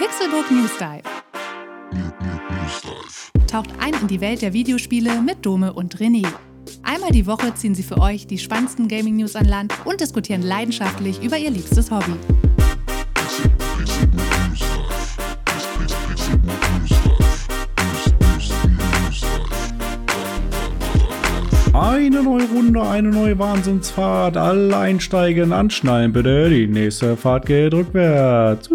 Pixelbook News Dive. Taucht ein in die Welt der Videospiele mit Dome und René. Einmal die Woche ziehen sie für euch die spannendsten Gaming-News an Land und diskutieren leidenschaftlich über ihr liebstes Hobby. Eine neue Runde, eine neue Wahnsinnsfahrt. Alle einsteigen, anschnallen bitte. Die nächste Fahrt geht rückwärts.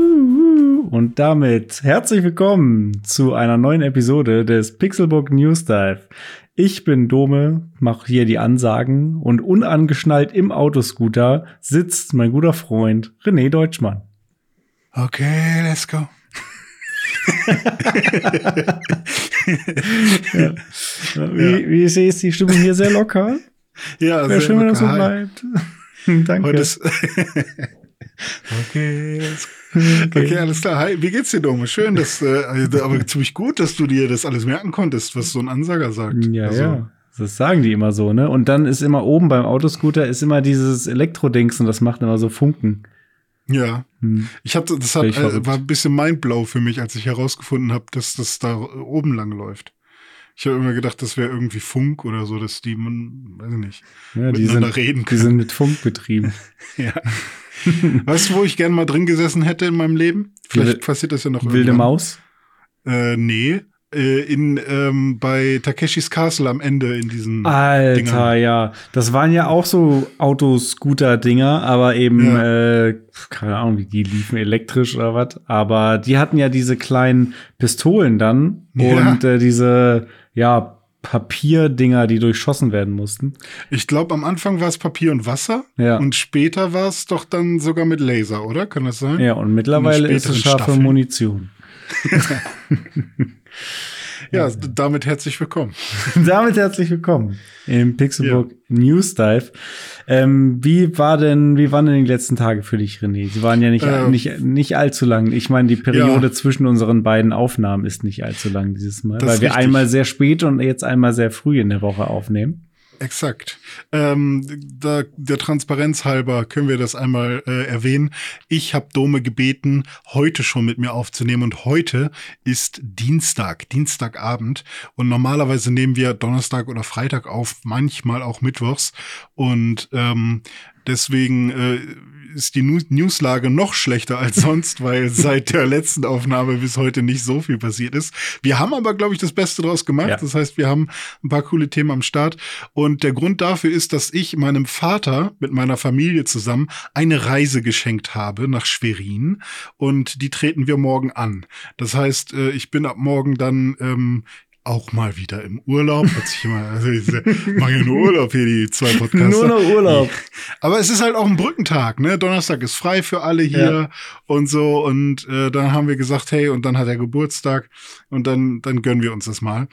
Und damit herzlich willkommen zu einer neuen Episode des Pixelbook News Dive. Ich bin Dome, mache hier die Ansagen und unangeschnallt im Autoscooter sitzt mein guter Freund René Deutschmann. Okay, let's go. ja. Wie, wie sehe ich die Stimmung hier sehr locker? Ja, Wäre sehr schön, wenn das so bleibt. Danke. Ist okay, let's okay, alles klar. Hi, wie geht's dir, Dome? Schön, dass, äh, aber ziemlich gut, dass du dir das alles merken konntest, was so ein Ansager sagt. Ja, Also, ja. Das sagen die immer so, ne? Und dann ist immer oben beim Autoscooter ist immer dieses Elektrodings und das macht immer so Funken. Ja. Hm. Ich hatte, das hat, äh, war ein bisschen mindblow für mich, als ich herausgefunden habe, dass das da oben lang läuft. Ich habe immer gedacht, das wäre irgendwie Funk oder so, dass die, man, weiß ich nicht, Ja, die sind, reden die können. sind mit Funk betrieben. Ja. weißt du, wo ich gern mal drin gesessen hätte in meinem Leben? Vielleicht Wilde- passiert das ja noch Wilde irgendwann. Maus. Äh, nee. Äh, in, ähm, bei Takeshis Castle am Ende in diesen. Alter, Dinger. ja. Das waren ja auch so Autoscooter-Dinger, aber eben, Ja. äh, keine Ahnung, wie die liefen elektrisch oder was. Aber die hatten ja diese kleinen Pistolen dann Ja. und äh, diese, ja, Papierdinger, die durchschossen werden mussten. Ich glaube, am Anfang war es Papier und Wasser. Ja. Und später war es doch dann sogar mit Laser, oder? Kann das sein? Ja, und mittlerweile ist es scharfe Staffeln. Munition. Ja, damit herzlich willkommen. Damit herzlich willkommen im Pixelbook News Dive. Ähm, wie war denn, wie waren denn die letzten Tage für dich, René? Sie waren ja nicht, Ähm, nicht, nicht allzu lang. Ich meine, die Periode zwischen unseren beiden Aufnahmen ist nicht allzu lang dieses Mal, Das weil wir richtig. einmal sehr spät und jetzt einmal sehr früh in der Woche aufnehmen. Exakt. Ähm, da, der Transparenz halber können wir das einmal äh, erwähnen. Ich habe Dome gebeten, heute schon mit mir aufzunehmen und heute ist Dienstag, Dienstagabend und normalerweise nehmen wir Donnerstag oder Freitag auf, manchmal auch Mittwochs und ähm, deswegen äh, ist die Newslage noch schlechter als sonst, weil seit der letzten Aufnahme bis heute nicht so viel passiert ist. Wir haben aber, glaube ich, das Beste draus gemacht. Ja. Das heißt, wir haben ein paar coole Themen am Start. Und der Grund dafür ist, dass ich meinem Vater mit meiner Familie zusammen eine Reise geschenkt habe nach Schwerin. Und die treten wir morgen an. Das heißt, äh, ich bin ab morgen dann ähm, auch mal wieder im Urlaub. Hört sich immer, also ich mache ja nur Urlaub hier, die zwei Podcasts. Nur noch Urlaub. Aber es ist halt auch ein Brückentag, ne? Donnerstag ist frei für alle hier Ja. und so. Und äh, dann haben wir gesagt, hey, und dann hat er Geburtstag und dann, dann gönnen wir uns das mal.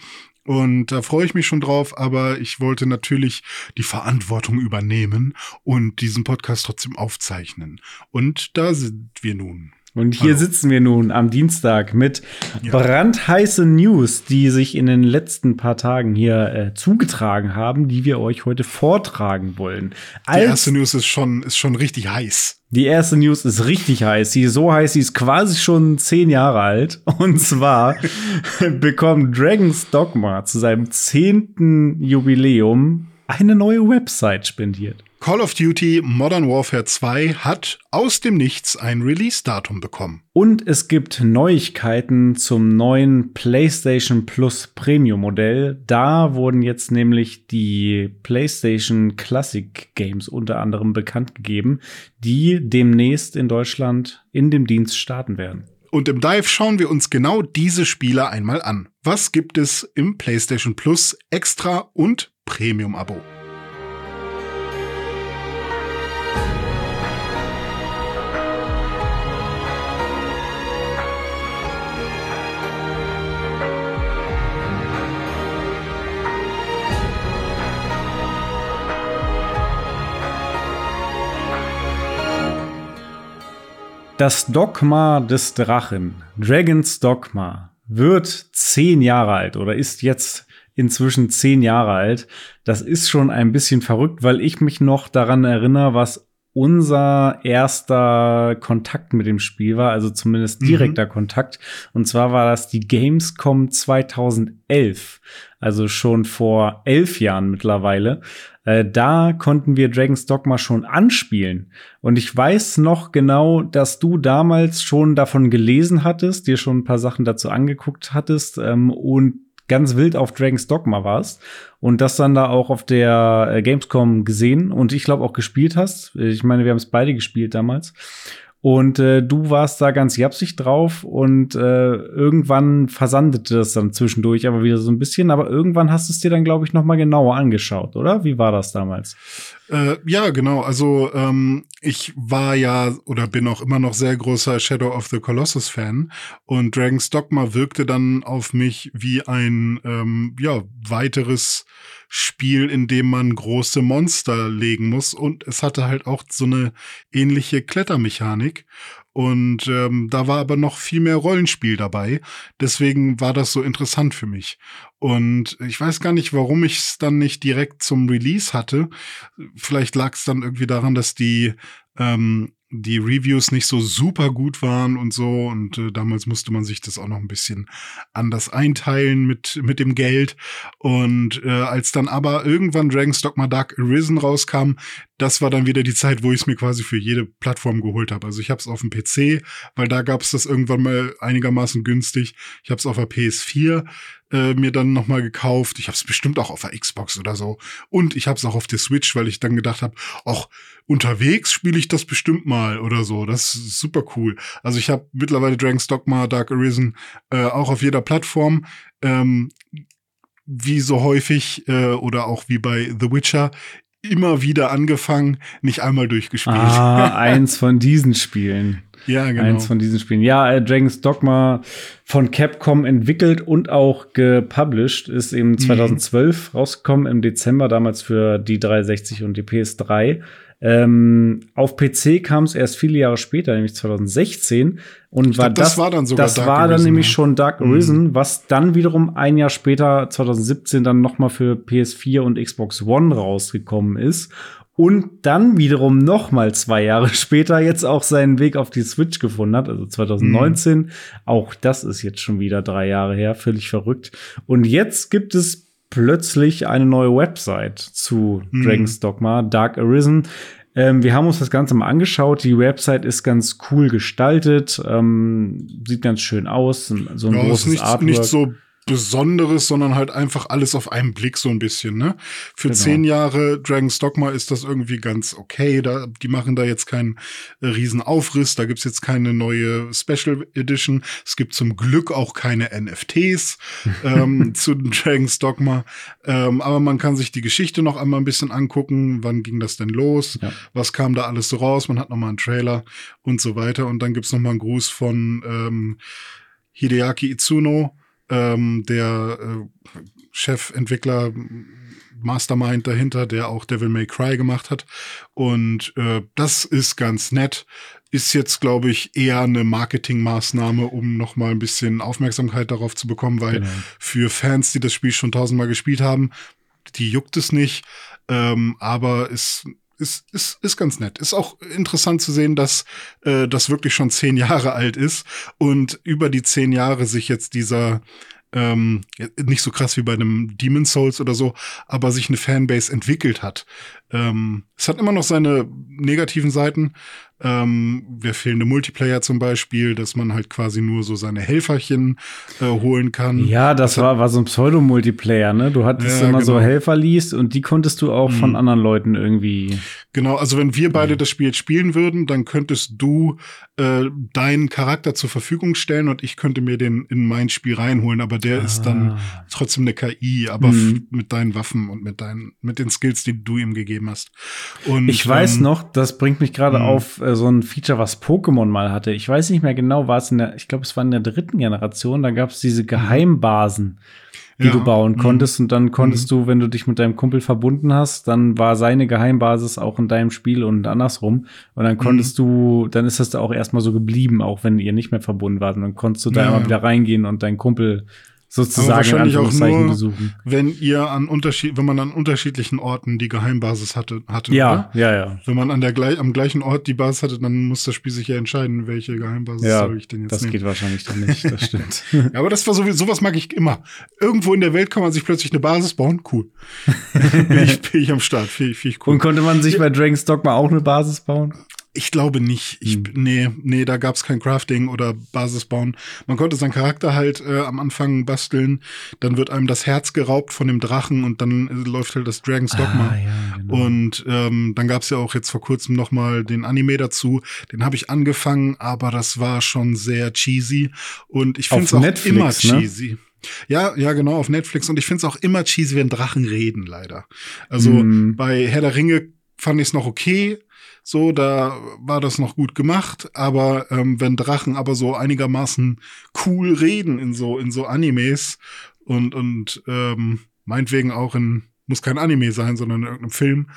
Und da freue ich mich schon drauf, aber ich wollte natürlich die Verantwortung übernehmen und diesen Podcast trotzdem aufzeichnen. Und da sind wir nun. Und hier Hallo. sitzen wir nun am Dienstag mit Ja. brandheiße News, die sich in den letzten paar Tagen hier äh, zugetragen haben, die wir euch heute vortragen wollen. Die Als erste News ist schon, ist schon richtig heiß. Die erste News ist richtig heiß. Sie ist so heiß, sie ist quasi schon zehn Jahre alt. Und zwar bekommt Dragon's Dogma zu seinem zehnten Jubiläum eine neue Website spendiert. Call of Duty Modern Warfare 2 hat aus dem Nichts ein Release-Datum bekommen. Und es gibt Neuigkeiten zum neuen PlayStation Plus Premium Modell. Da wurden jetzt nämlich die PlayStation Classic Games unter anderem bekannt gegeben, die demnächst in Deutschland in dem Dienst starten werden. Und im Dive schauen wir uns genau diese Spiele einmal an. Was gibt es im PlayStation Plus Extra und Premium-Abo? Das Dogma des Drachen, Dragon's Dogma, wird zehn Jahre alt oder ist jetzt inzwischen zehn Jahre alt. Das ist schon ein bisschen verrückt, weil ich mich noch daran erinnere, was unser erster Kontakt mit dem Spiel war, also zumindest Mhm. direkter Kontakt. Und zwar war das die Gamescom 2011, also schon vor elf Jahren mittlerweile. Äh, da konnten wir Dragon's Dogma schon anspielen. Und ich weiß noch genau, dass du damals schon davon gelesen hattest, dir schon ein paar Sachen dazu angeguckt hattest ähm, und ganz wild auf Dragon's Dogma warst und das dann da auch auf der äh, Gamescom gesehen und ich glaube auch gespielt hast. Ich meine, wir haben es beide gespielt damals. Und äh, du warst da ganz japsig drauf und äh, irgendwann versandete das dann zwischendurch aber wieder so ein bisschen. Aber irgendwann hast du es dir dann, glaube ich, noch mal genauer angeschaut, oder? Wie war das damals? Äh, ja, genau. Also ähm, ich war ja oder bin auch immer noch sehr großer Shadow of the Colossus Fan. Und Dragon's Dogma wirkte dann auf mich wie ein ähm, ja weiteres Spiel, in dem man große Monster legen muss. Und es hatte halt auch so eine ähnliche Klettermechanik und ähm, da war aber noch viel mehr Rollenspiel dabei. Deswegen war das so interessant für mich. Und ich weiß gar nicht, warum ich es dann nicht direkt zum Release hatte. Vielleicht lag es dann irgendwie daran, dass die ähm, die Reviews nicht so super gut waren und so. Und äh, damals musste man sich das auch noch ein bisschen anders einteilen mit, mit dem Geld. Und äh, als dann aber irgendwann Dragon's Dogma Dark Arisen rauskam, das war dann wieder die Zeit, wo ich es mir quasi für jede Plattform geholt habe. Also ich habe es auf dem PC, weil da gab es das irgendwann mal einigermaßen günstig. Ich habe es auf der PS4 äh, mir dann noch mal gekauft. Ich habe es bestimmt auch auf der Xbox oder so. Und ich habe es auch auf der Switch, weil ich dann gedacht habe, ach, unterwegs spiele ich das bestimmt mal oder so. Das ist super cool. Also ich habe mittlerweile Dragon's Dogma Dark Arisen äh, auch auf jeder Plattform. Ähm, wie so häufig äh, oder auch wie bei The Witcher immer wieder angefangen, nicht einmal durchgespielt. Ah, eins von diesen Spielen. ja, genau. Eins von diesen Spielen. Ja, äh, Dragon's Dogma von Capcom entwickelt und auch gepublished, ist eben 2012 rausgekommen im Dezember, damals für die 360 und die PS3. Ähm, auf PC kam es erst viele Jahre später, nämlich 2016. Und war glaub, das das, war dann sogar das Dark war dann Arisen, nämlich ja. schon Dark Mhm. Arisen, was dann wiederum ein Jahr später, 2017, dann noch mal für PS4 und Xbox One rausgekommen ist. Und dann wiederum noch mal zwei Jahre später jetzt auch seinen Weg auf die Switch gefunden hat, also 2019. Auch das ist jetzt schon wieder drei Jahre her, völlig verrückt. Und jetzt gibt es plötzlich eine neue Website zu Mhm. Dragon's Dogma, Dark Arisen. Ähm, wir haben uns das Ganze mal angeschaut. Die Website ist ganz cool gestaltet, ähm, sieht ganz schön aus, so ein Ja, ist großes nicht, Artwork. nicht so Besonderes, sondern halt einfach alles auf einen Blick so ein bisschen, ne? Für Genau. zehn Jahre Dragon's Dogma ist das irgendwie ganz okay. Da, die machen da jetzt keinen äh, riesen Aufriss. Da gibt's jetzt keine neue Special Edition. Es gibt zum Glück auch keine NFTs ähm, zu Dragon's Dogma. Ähm, aber man kann sich die Geschichte noch einmal ein bisschen angucken. Wann ging das denn los? Ja. Was kam da alles so raus? Man hat noch mal einen Trailer und so weiter. Und dann gibt's noch mal einen Gruß von ähm, Hideaki Itsuno, ähm, der äh, Chefentwickler, Mastermind dahinter, der auch Devil May Cry gemacht hat. Und äh, das ist ganz nett. Ist jetzt, glaube ich, eher eine Marketingmaßnahme, um noch mal ein bisschen Aufmerksamkeit darauf zu bekommen, weil Genau. für Fans, die das Spiel schon tausendmal gespielt haben, die juckt es nicht. Ähm, aber es ist, ist, ist ganz nett. Ist auch interessant zu sehen, dass äh, das wirklich schon zehn Jahre alt ist und über die zehn Jahre sich jetzt dieser ähm, nicht so krass wie bei einem Demon Souls oder so, aber sich eine Fanbase entwickelt hat. Ähm, es hat immer noch seine negativen Seiten. Ähm, der fehlende Multiplayer zum Beispiel, dass man halt quasi nur so seine Helferchen äh, holen kann. Ja, das hat- war, war so ein Pseudo-Multiplayer, ne? Du hattest Ja, immer so genau. Helfer liest und die konntest du auch von Mhm. anderen Leuten irgendwie. Genau, also wenn wir beide das Spiel spielen würden, dann könntest du äh, deinen Charakter zur Verfügung stellen und ich könnte mir den in mein Spiel reinholen, aber der ist dann Ah. trotzdem eine KI, aber Mhm. mit deinen Waffen und mit deinen, mit den Skills, die du ihm gegeben hast. Und, Ich weiß ähm, noch, das bringt mich gerade Mhm. auf äh, so ein Feature, was Pokémon mal hatte. Ich weiß nicht mehr genau, war es in der, ich glaube, es war in der dritten Generation, da gab es diese Geheimbasen, die Ja. du bauen Mhm. konntest. Und dann konntest du, wenn du dich mit deinem Kumpel verbunden hast, dann war seine Geheimbasis auch in deinem Spiel und andersrum. Und dann konntest Mhm. du, dann ist das da auch erstmal so geblieben, auch wenn ihr nicht mehr verbunden wart. Und dann konntest du da Ja, immer ja. wieder reingehen und deinen Kumpel sozusagen wahrscheinlich in auch nur, besuchen. Wenn ihr an Unterschied, wenn man an unterschiedlichen Orten die Geheimbasis hatte, hatte Ja, oder? ja, ja. Wenn man an der gleich, am gleichen Ort die Basis hatte, dann muss das Spiel sich ja entscheiden, welche Geheimbasis Ja, soll ich denn jetzt das nehmen. geht wahrscheinlich dann nicht, das stimmt. Ja, aber das war so, sowas mag ich immer. Irgendwo in der Welt kann man sich plötzlich eine Basis bauen. Cool. bin, ich, bin ich am Start. Find ich cool. Und konnte man sich bei Dragon's Dogma auch eine Basis bauen? Ich glaube nicht. Ich, Hm. Nee, nee, da gab's kein Crafting oder Basis bauen. Man konnte seinen Charakter halt äh, am Anfang basteln. Dann wird einem das Herz geraubt von dem Drachen und dann äh, läuft halt das Dragon's Dogma. Ah, ja, genau. Und ähm, dann gab's ja auch jetzt vor kurzem noch mal den Anime dazu. Den habe ich angefangen, aber das war schon sehr cheesy. Und ich finde es auch Netflix, immer ne? cheesy. Ja, ja, genau, auf Netflix. Und ich finde es auch immer cheesy, wenn Drachen reden, leider. Also Mhm. bei Herr der Ringe fand ich es noch okay. So, da war das noch gut gemacht, aber ähm, wenn Drachen aber so einigermaßen cool reden in so in so Animes und und ähm, meinetwegen auch in muss kein Anime sein, sondern in irgendeinem Film,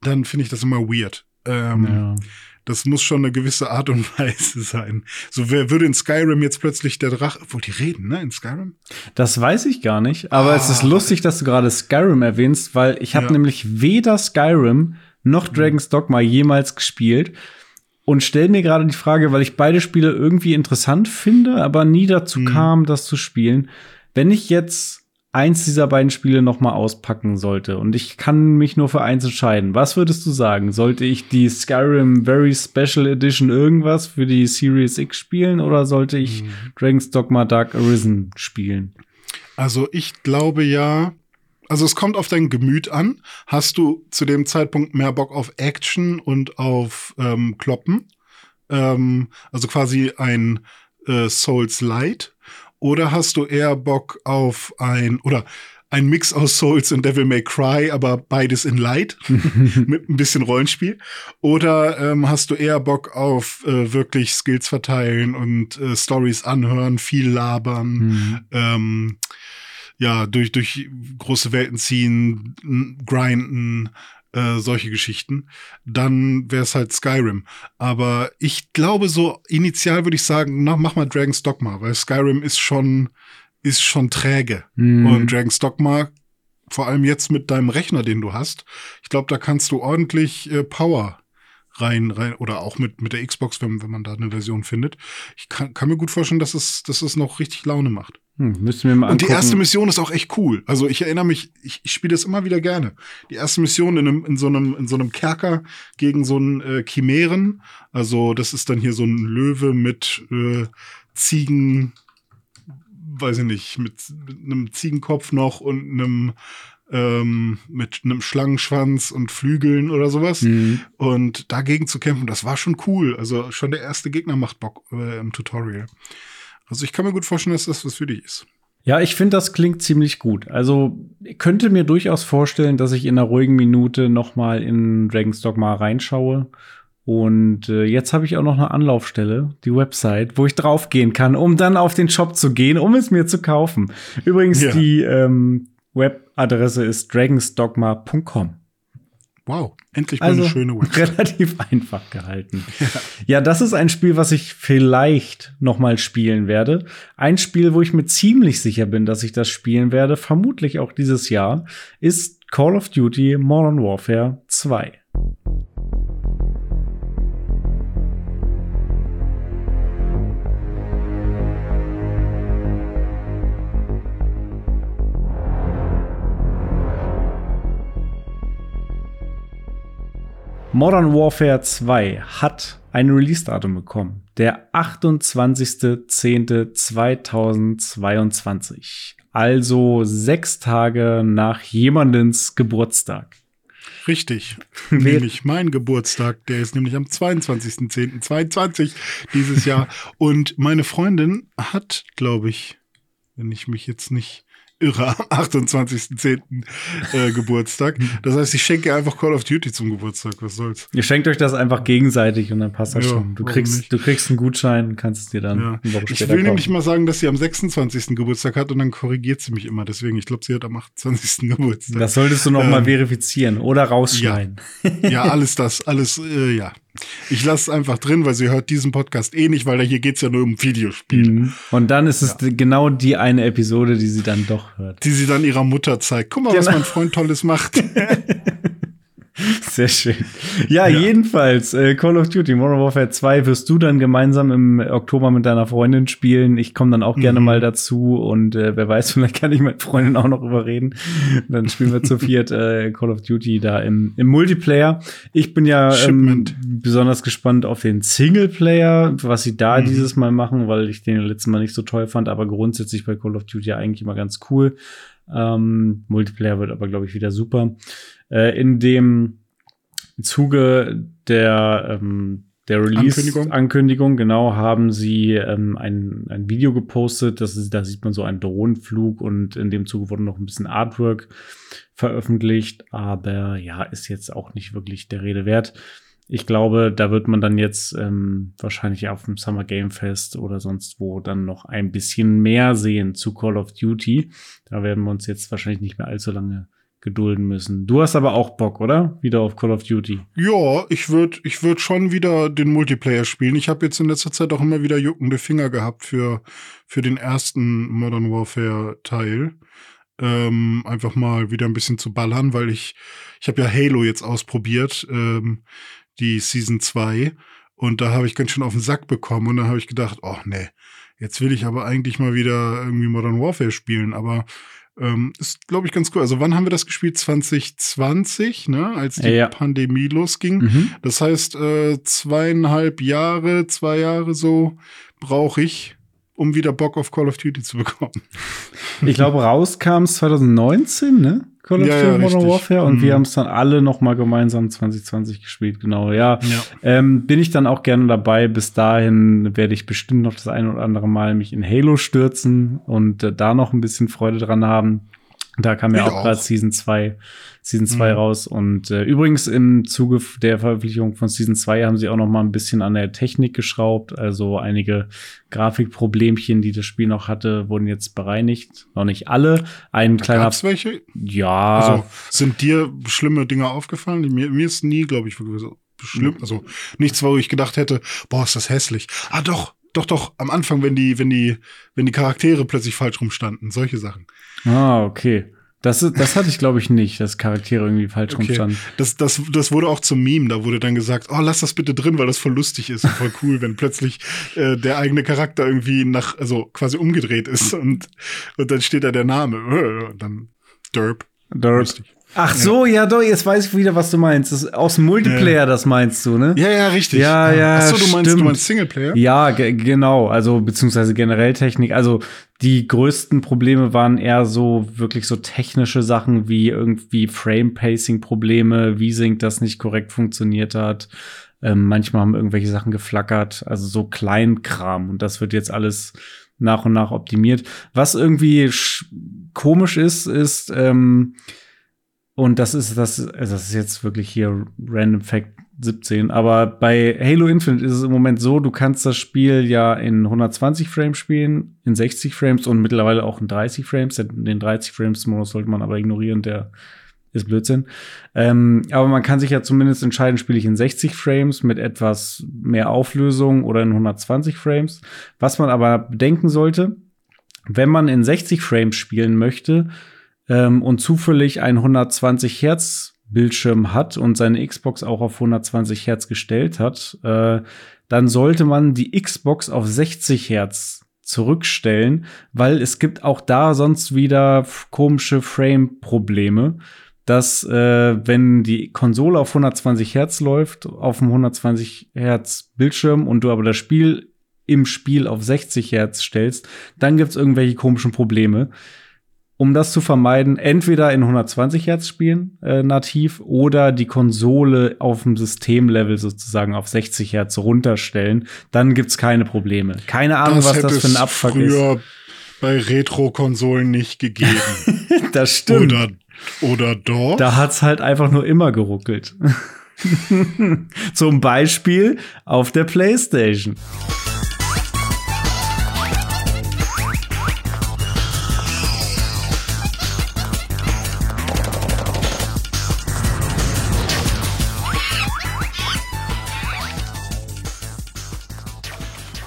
dann finde ich das immer weird. Ähm, ja. Das muss schon eine gewisse Art und Weise sein. So wer würde in Skyrim jetzt plötzlich der Drache, obwohl die reden, ne, in Skyrim? Das weiß ich gar nicht, aber es ist Ah. lustig, dass du gerade Skyrim erwähnst, weil ich habe Ja. nämlich weder Skyrim noch Dragon's Dogma jemals gespielt und stell mir gerade die Frage, weil ich beide Spiele irgendwie interessant finde, aber nie dazu Mhm. kam, das zu spielen. Wenn ich jetzt eins dieser beiden Spiele noch mal auspacken sollte und ich kann mich nur für eins entscheiden, was würdest du sagen? Sollte ich die Skyrim Very Special Edition irgendwas für die Series X spielen oder sollte ich Mhm. Dragon's Dogma Dark Arisen spielen? Also ich glaube ja, also es kommt auf dein Gemüt an. Hast du zu dem Zeitpunkt mehr Bock auf Action und auf ähm, Kloppen? Ähm, also quasi ein äh, Souls Light? Oder hast du eher Bock auf ein oder ein Mix aus Souls und Devil May Cry, aber beides in Light mit ein bisschen Rollenspiel? Oder ähm, hast du eher Bock auf äh, wirklich Skills verteilen und äh, Stories anhören, viel labern? Hm. ähm, ja, durch, durch große Welten ziehen, grinden, äh, solche Geschichten, dann wäre es halt Skyrim. Aber ich glaube, so initial würde ich sagen, na, mach mal Dragon's Dogma, weil Skyrim ist schon, ist schon träge. Mhm. Und Dragon's Dogma, vor allem jetzt mit deinem Rechner, den du hast, ich glaube, da kannst du ordentlich äh, Power rein, rein, oder auch mit, mit der Xbox, wenn, wenn man da eine Version findet. Ich kann, kann mir gut vorstellen, dass es, dass es noch richtig Laune macht. Hm, müssen wir mal Und die angucken. erste Mission ist auch echt cool. Also ich erinnere mich, ich, ich spiele das immer wieder gerne. Die erste Mission in, einem, in, so, einem, in so einem Kerker gegen so einen äh, Chimären. Also das ist dann hier so ein Löwe mit äh, Ziegen, weiß ich nicht, mit, mit einem Ziegenkopf noch und einem ähm, mit einem Schlangenschwanz und Flügeln oder sowas. Mhm. Und dagegen zu kämpfen, das war schon cool. Also schon der erste Gegner macht Bock äh, im Tutorial. Also ich kann mir gut vorstellen, dass das was für dich ist. Ja, ich finde, das klingt ziemlich gut. Also ich könnte mir durchaus vorstellen, dass ich in einer ruhigen Minute noch mal in Dragon's Dogma reinschaue. Und äh, jetzt habe ich auch noch eine Anlaufstelle, die Website, wo ich draufgehen kann, um dann auf den Shop zu gehen, um es mir zu kaufen. Übrigens, Ja. die ähm, Webadresse ist dragonsdogma.com. Wow, endlich mal Also eine schöne Website. relativ einfach gehalten. Ja. das ist ein Spiel, was ich vielleicht noch mal spielen werde. Ein Spiel, wo ich mir ziemlich sicher bin, dass ich das spielen werde, vermutlich auch dieses Jahr, ist Call of Duty Modern Warfare 2. Modern Warfare 2 hat ein Release-Datum bekommen. Der 28.10.2022. Also sechs Tage nach jemandens Geburtstag. Richtig. Nämlich mein Geburtstag, der ist nämlich am 22.10.22 dieses Jahr. Und meine Freundin hat, glaube ich, wenn ich mich jetzt nicht irre, am 28.10. Äh, Geburtstag. Das heißt, ich schenke einfach Call of Duty zum Geburtstag. Was soll's? Ihr schenkt euch das einfach gegenseitig und dann passt das Ja, schon. Du kriegst, nicht? du kriegst einen Gutschein und kannst es dir dann Ja. eine Woche Ich will nämlich kaufen. mal sagen, dass sie am 26. Geburtstag hat und dann korrigiert sie mich immer. Deswegen, ich glaube, sie hat am 28. Geburtstag. Das solltest du noch mal Ähm, verifizieren oder rausschneiden. ja, alles das, alles, äh, ja. Ich lasse es einfach drin, weil sie hört diesen Podcast eh nicht, weil hier geht es ja nur um Videospiele. Mhm. Und dann ist es ja. genau die eine Episode, die sie dann doch hört. Die sie dann ihrer Mutter zeigt. Guck mal, genau. was mein Freund Tolles macht. Sehr schön. Ja, ja. jedenfalls, äh, Call of Duty Modern Warfare 2 wirst du dann gemeinsam im Oktober mit deiner Freundin spielen. Ich komme dann auch mhm. gerne mal dazu und äh, wer weiß, vielleicht kann ich mit Freundin auch noch überreden. Dann spielen wir zu viert äh, Call of Duty da im, im Multiplayer. Ich bin ja ähm, besonders gespannt auf den Singleplayer, was sie da mhm. dieses Mal machen, weil ich den letzten Mal nicht so toll fand, aber grundsätzlich bei Call of Duty eigentlich immer ganz cool. Ähm, Multiplayer wird aber, glaube ich, wieder super. Äh, in dem Zuge der, ähm, der Release-Ankündigung, genau, haben sie ähm, ein, ein Video gepostet. Das ist, da sieht man so einen Drohnenflug und in dem Zuge wurde noch ein bisschen Artwork veröffentlicht, aber ja, ist jetzt auch nicht wirklich der Rede wert. Ich glaube, da wird man dann jetzt ähm, wahrscheinlich auf dem Summer Game Fest oder sonst wo dann noch ein bisschen mehr sehen zu Call of Duty. Da werden wir uns jetzt wahrscheinlich nicht mehr allzu lange gedulden müssen. Du hast aber auch Bock, oder? Wieder auf Call of Duty. Ja, ich würde ich würd schon wieder den Multiplayer spielen. Ich habe jetzt in letzter Zeit auch immer wieder juckende Finger gehabt für, für den ersten Modern Warfare Teil. Ähm, einfach mal wieder ein bisschen zu ballern, weil ich, ich habe ja Halo jetzt ausprobiert, ähm, die Season 2. Und da habe ich ganz schön auf den Sack bekommen. Und dann habe ich gedacht, oh nee, jetzt will ich aber eigentlich mal wieder irgendwie Modern Warfare spielen. Aber ähm, ist, glaube ich, ganz cool. Also wann haben wir das gespielt? 2020, ne? als die ja. Pandemie losging. Mhm. Das heißt, äh, zweieinhalb Jahre, zwei Jahre so brauche ich, um wieder Bock auf Call of Duty zu bekommen. Ich glaube, rauskam es 2019, ne? Call of ja, Duty ja, Modern Warfare und mhm. wir haben es dann alle noch mal gemeinsam 2020 gespielt, genau. Ja, ja. Ähm, bin ich dann auch gerne dabei. Bis dahin werde ich bestimmt noch das eine oder andere Mal mich in Halo stürzen und äh, da noch ein bisschen Freude dran haben. Da kam ja auch gerade Season 2, Season 2 mhm. raus. Und äh, übrigens im Zuge der Veröffentlichung von Season 2 haben sie auch noch mal ein bisschen an der Technik geschraubt. Also einige Grafikproblemchen, die das Spiel noch hatte, wurden jetzt bereinigt. Noch nicht alle. Ein da kleiner. Gab's welche? Ja. Also sind dir schlimme Dinge aufgefallen? Mir, mir ist nie, glaube ich, wirklich so schlimm. Also nichts, wo ich gedacht hätte, boah, ist das hässlich. Ah, doch, doch, doch, am Anfang, wenn die, wenn die, wenn die Charaktere plötzlich falsch rumstanden, solche Sachen. Ah, okay. Das, das hatte ich, glaube ich, nicht, dass Charaktere irgendwie falsch okay. rumstanden. Das, das, das wurde auch zum Meme. Da wurde dann gesagt, oh, lass das bitte drin, weil das voll lustig ist und voll cool, wenn plötzlich äh, der eigene Charakter irgendwie nach, also quasi umgedreht ist und, und dann steht da der Name. Und dann Derp. Derp. Lustig. Ach so, ja, doch, jetzt weiß ich wieder, was du meinst. Das, aus dem Multiplayer, ja. das meinst du, ne? Ja, ja, richtig. Ja, ja. Ach so, du meinst, du meinst Singleplayer? Ja, genau. Also, beziehungsweise generell Technik. Also, die größten Probleme waren eher so wirklich so technische Sachen wie irgendwie Frame-Pacing-Probleme, wie Sync das nicht korrekt funktioniert hat. Ähm, manchmal haben irgendwelche Sachen geflackert. Also, so Kleinkram. Und das wird jetzt alles nach und nach optimiert. Was irgendwie komisch ist, ist, ähm, und das ist das, also das ist jetzt wirklich hier Random Fact 17. Aber bei Halo Infinite ist es im Moment so, du kannst das Spiel ja in 120 Frames spielen, in 60 Frames und mittlerweile auch in 30 Frames. Den 30 Frames Modus sollte man aber ignorieren, der ist Blödsinn. Ähm, aber man kann sich ja zumindest entscheiden, spiele ich in 60 Frames mit etwas mehr Auflösung oder in 120 Frames. Was man aber bedenken sollte, wenn man in 60 Frames spielen möchte, ähm, und zufällig ein 120 Hertz Bildschirm hat und seine Xbox auch auf 120 Hertz gestellt hat, äh, dann sollte man die Xbox auf 60 Hertz zurückstellen, weil es gibt auch da sonst wieder komische Frame-Probleme, dass äh, wenn die Konsole auf 120 Hertz läuft, auf dem 120 Hertz Bildschirm und du aber das Spiel im Spiel auf 60 Hertz stellst, dann gibt's irgendwelche komischen Probleme um das zu vermeiden, entweder in 120 Hertz spielen äh, nativ oder die Konsole auf dem Systemlevel sozusagen auf 60 Hertz runterstellen. Dann gibt's keine Probleme. Keine Ahnung, das was das für ein Abfuck früher ist. bei Retro-Konsolen nicht gegeben. das stimmt. Oder, oder doch? Da hat's halt einfach nur immer geruckelt. Zum Beispiel auf der PlayStation.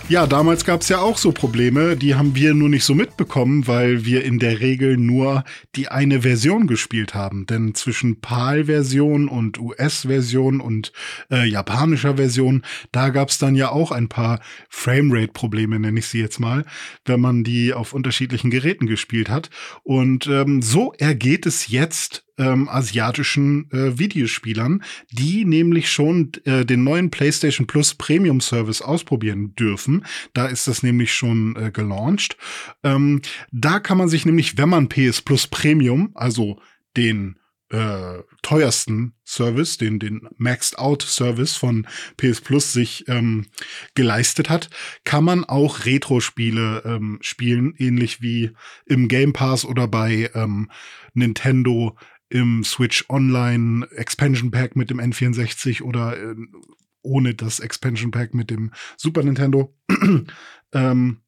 Ja, damals gab es ja auch so Probleme, die haben wir nur nicht so mitbekommen, weil wir in der Regel nur die eine Version gespielt haben. Denn zwischen PAL-Version und US-Version und äh, japanischer Version, da gab es dann ja auch ein paar Framerate-Probleme, nenne ich sie jetzt mal, wenn man die auf unterschiedlichen Geräten gespielt hat. Und ähm, so ergeht es jetzt ähm, asiatischen äh, Videospielern, die nämlich schon äh, den neuen PlayStation Plus Premium Service ausprobieren dürfen. Da ist das nämlich schon äh, gelauncht. Ähm, da kann man sich nämlich, wenn man PS Plus Premium, also den äh, teuersten Service, den, den Maxed Out Service von PS Plus sich ähm, geleistet hat, kann man auch Retro-Spiele ähm, spielen, ähnlich wie im Game Pass oder bei ähm, Nintendo im Switch Online Expansion Pack mit dem N64 oder äh, ohne das Expansion Pack mit dem Super Nintendo. ähm,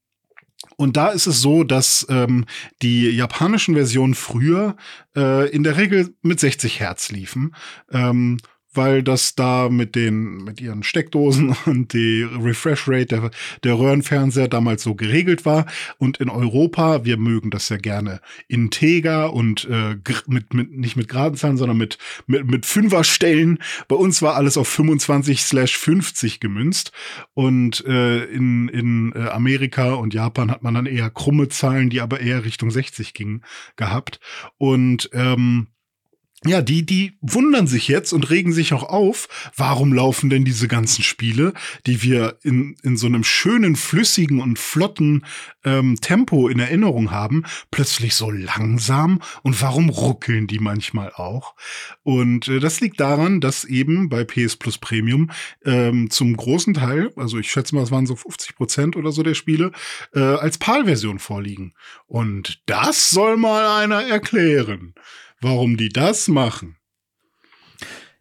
und da ist es so, dass ähm, die japanischen Versionen früher äh, in der Regel mit 60 Hertz liefen. Ähm, weil das da mit den, mit ihren Steckdosen und die Refresh Rate der, der Röhrenfernseher damals so geregelt war. Und in Europa, wir mögen das ja gerne integer und äh, mit, mit, nicht mit geraden Zahlen, sondern mit, mit, mit Fünferstellen. Bei uns war alles auf 25 slash 50 gemünzt. Und äh, in, in äh, Amerika und Japan hat man dann eher krumme Zahlen, die aber eher Richtung 60 gingen, gehabt. Und ähm, ja, die, die wundern sich jetzt und regen sich auch auf, warum laufen denn diese ganzen Spiele, die wir in, in so einem schönen, flüssigen und flotten ähm, Tempo in Erinnerung haben, plötzlich so langsam und warum ruckeln die manchmal auch? Und äh, das liegt daran, dass eben bei PS Plus Premium ähm, zum großen Teil, also ich schätze mal, es waren so 50 Prozent oder so der Spiele, äh, als PAL-Version vorliegen. Und das soll mal einer erklären warum die das machen.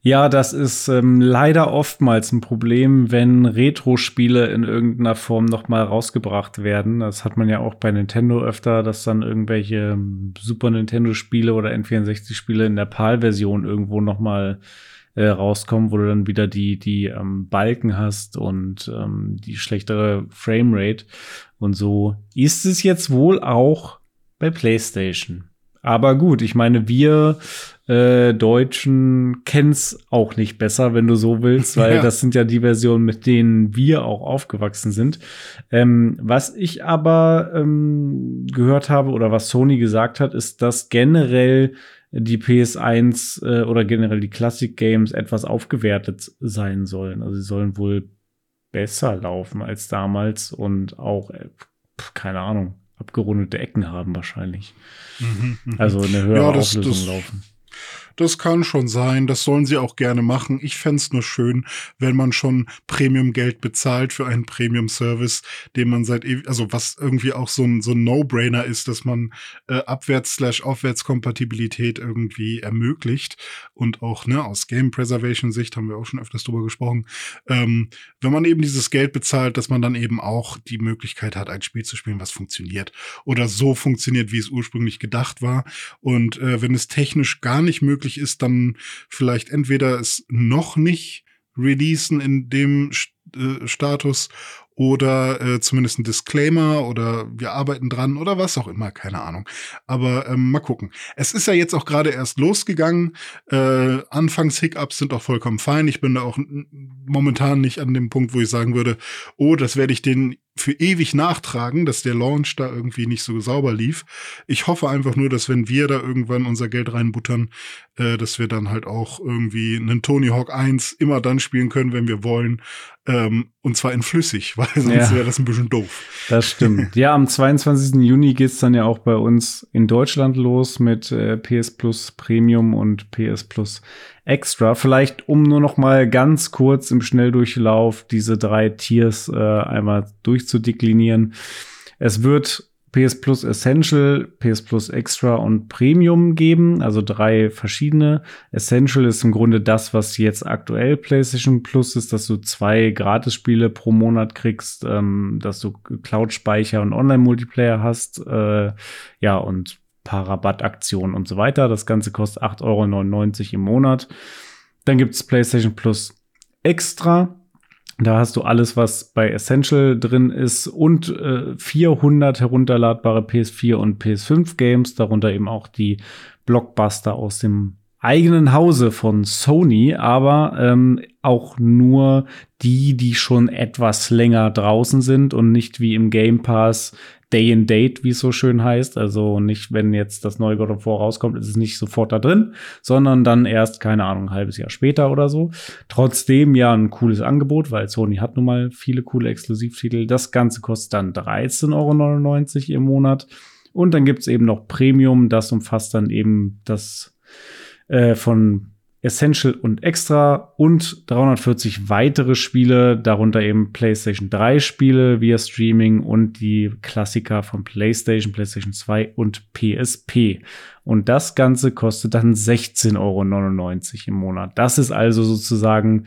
Ja, das ist ähm, leider oftmals ein Problem, wenn Retro-Spiele in irgendeiner Form noch mal rausgebracht werden. Das hat man ja auch bei Nintendo öfter, dass dann irgendwelche ähm, Super Nintendo-Spiele oder N64-Spiele in der PAL-Version irgendwo noch mal äh, rauskommen, wo du dann wieder die die ähm, Balken hast und ähm, die schlechtere Framerate und so. Ist es jetzt wohl auch bei PlayStation? Aber gut, ich meine, wir äh, Deutschen kennen's auch nicht besser, wenn du so willst, weil ja. das sind ja die Versionen, mit denen wir auch aufgewachsen sind. Ähm, was ich aber ähm, gehört habe oder was Sony gesagt hat, ist, dass generell die PS1 äh, oder generell die Classic Games etwas aufgewertet sein sollen. Also sie sollen wohl besser laufen als damals und auch, äh, keine Ahnung, abgerundete Ecken haben wahrscheinlich. Mhm, mhm. also eine höhere ja, das, Auflösung das, laufen. Das kann schon sein, das sollen sie auch gerne machen. Ich fände nur schön, wenn man schon Premium-Geld bezahlt für einen Premium-Service, den man seit also was irgendwie auch so ein, so ein No-Brainer ist, dass man äh, Abwärts-Aufwärtskompatibilität irgendwie ermöglicht und auch ne, aus Game Preservation-Sicht haben wir auch schon öfters drüber gesprochen. Ähm, wenn man eben dieses Geld bezahlt, dass man dann eben auch die Möglichkeit hat, ein Spiel zu spielen, was funktioniert oder so funktioniert, wie es ursprünglich gedacht war. Und äh, wenn es technisch gar nicht möglich ist, dann vielleicht entweder es noch nicht releasen in dem äh, Status oder äh, zumindest ein Disclaimer oder wir arbeiten dran oder was auch immer, keine Ahnung. Aber ähm, mal gucken. Es ist ja jetzt auch gerade erst losgegangen. Äh, Anfangs-Hiccups sind auch vollkommen fein. Ich bin da auch momentan nicht an dem Punkt, wo ich sagen würde, oh, das werde ich den für ewig nachtragen, dass der Launch da irgendwie nicht so sauber lief. Ich hoffe einfach nur, dass wenn wir da irgendwann unser Geld reinbuttern, äh, dass wir dann halt auch irgendwie einen Tony Hawk 1 immer dann spielen können, wenn wir wollen. Ähm, und zwar in flüssig, weil sonst ja, wäre das ein bisschen doof. Das stimmt. ja, am 22. Juni geht's dann ja auch bei uns in Deutschland los mit äh, PS Plus Premium und PS Plus Extra. Vielleicht, um nur noch mal ganz kurz im Schnelldurchlauf diese drei Tiers äh, einmal durchzudeklinieren. Es wird PS Plus Essential, PS Plus Extra und Premium geben, also drei verschiedene. Essential ist im Grunde das, was jetzt aktuell PlayStation Plus ist, dass du zwei Gratisspiele pro Monat kriegst, ähm, dass du Cloud-Speicher und Online-Multiplayer hast, äh, ja, und paar Rabattaktionen und so weiter. Das Ganze kostet 8,99 Euro im Monat. Dann gibt es PlayStation Plus Extra. Da hast du alles, was bei Essential drin ist und äh, 400 herunterladbare PS4 und PS5 Games, darunter eben auch die Blockbuster aus dem eigenen Hause von Sony, aber ähm, auch nur die, die schon etwas länger draußen sind und nicht wie im Game Pass Day and Date, wie es so schön heißt. Also nicht, wenn jetzt das neue God of War rauskommt, ist es nicht sofort da drin, sondern dann erst, keine Ahnung, ein halbes Jahr später oder so. Trotzdem ja ein cooles Angebot, weil Sony hat nun mal viele coole Exklusivtitel. Das Ganze kostet dann 13,99 Euro im Monat. Und dann gibt's eben noch Premium, das umfasst dann eben das äh, von Essential und Extra und 340 weitere Spiele, darunter eben PlayStation 3 Spiele via Streaming und die Klassiker von PlayStation, PlayStation 2 und PSP. Und das Ganze kostet dann 16,99 Euro im Monat. Das ist also sozusagen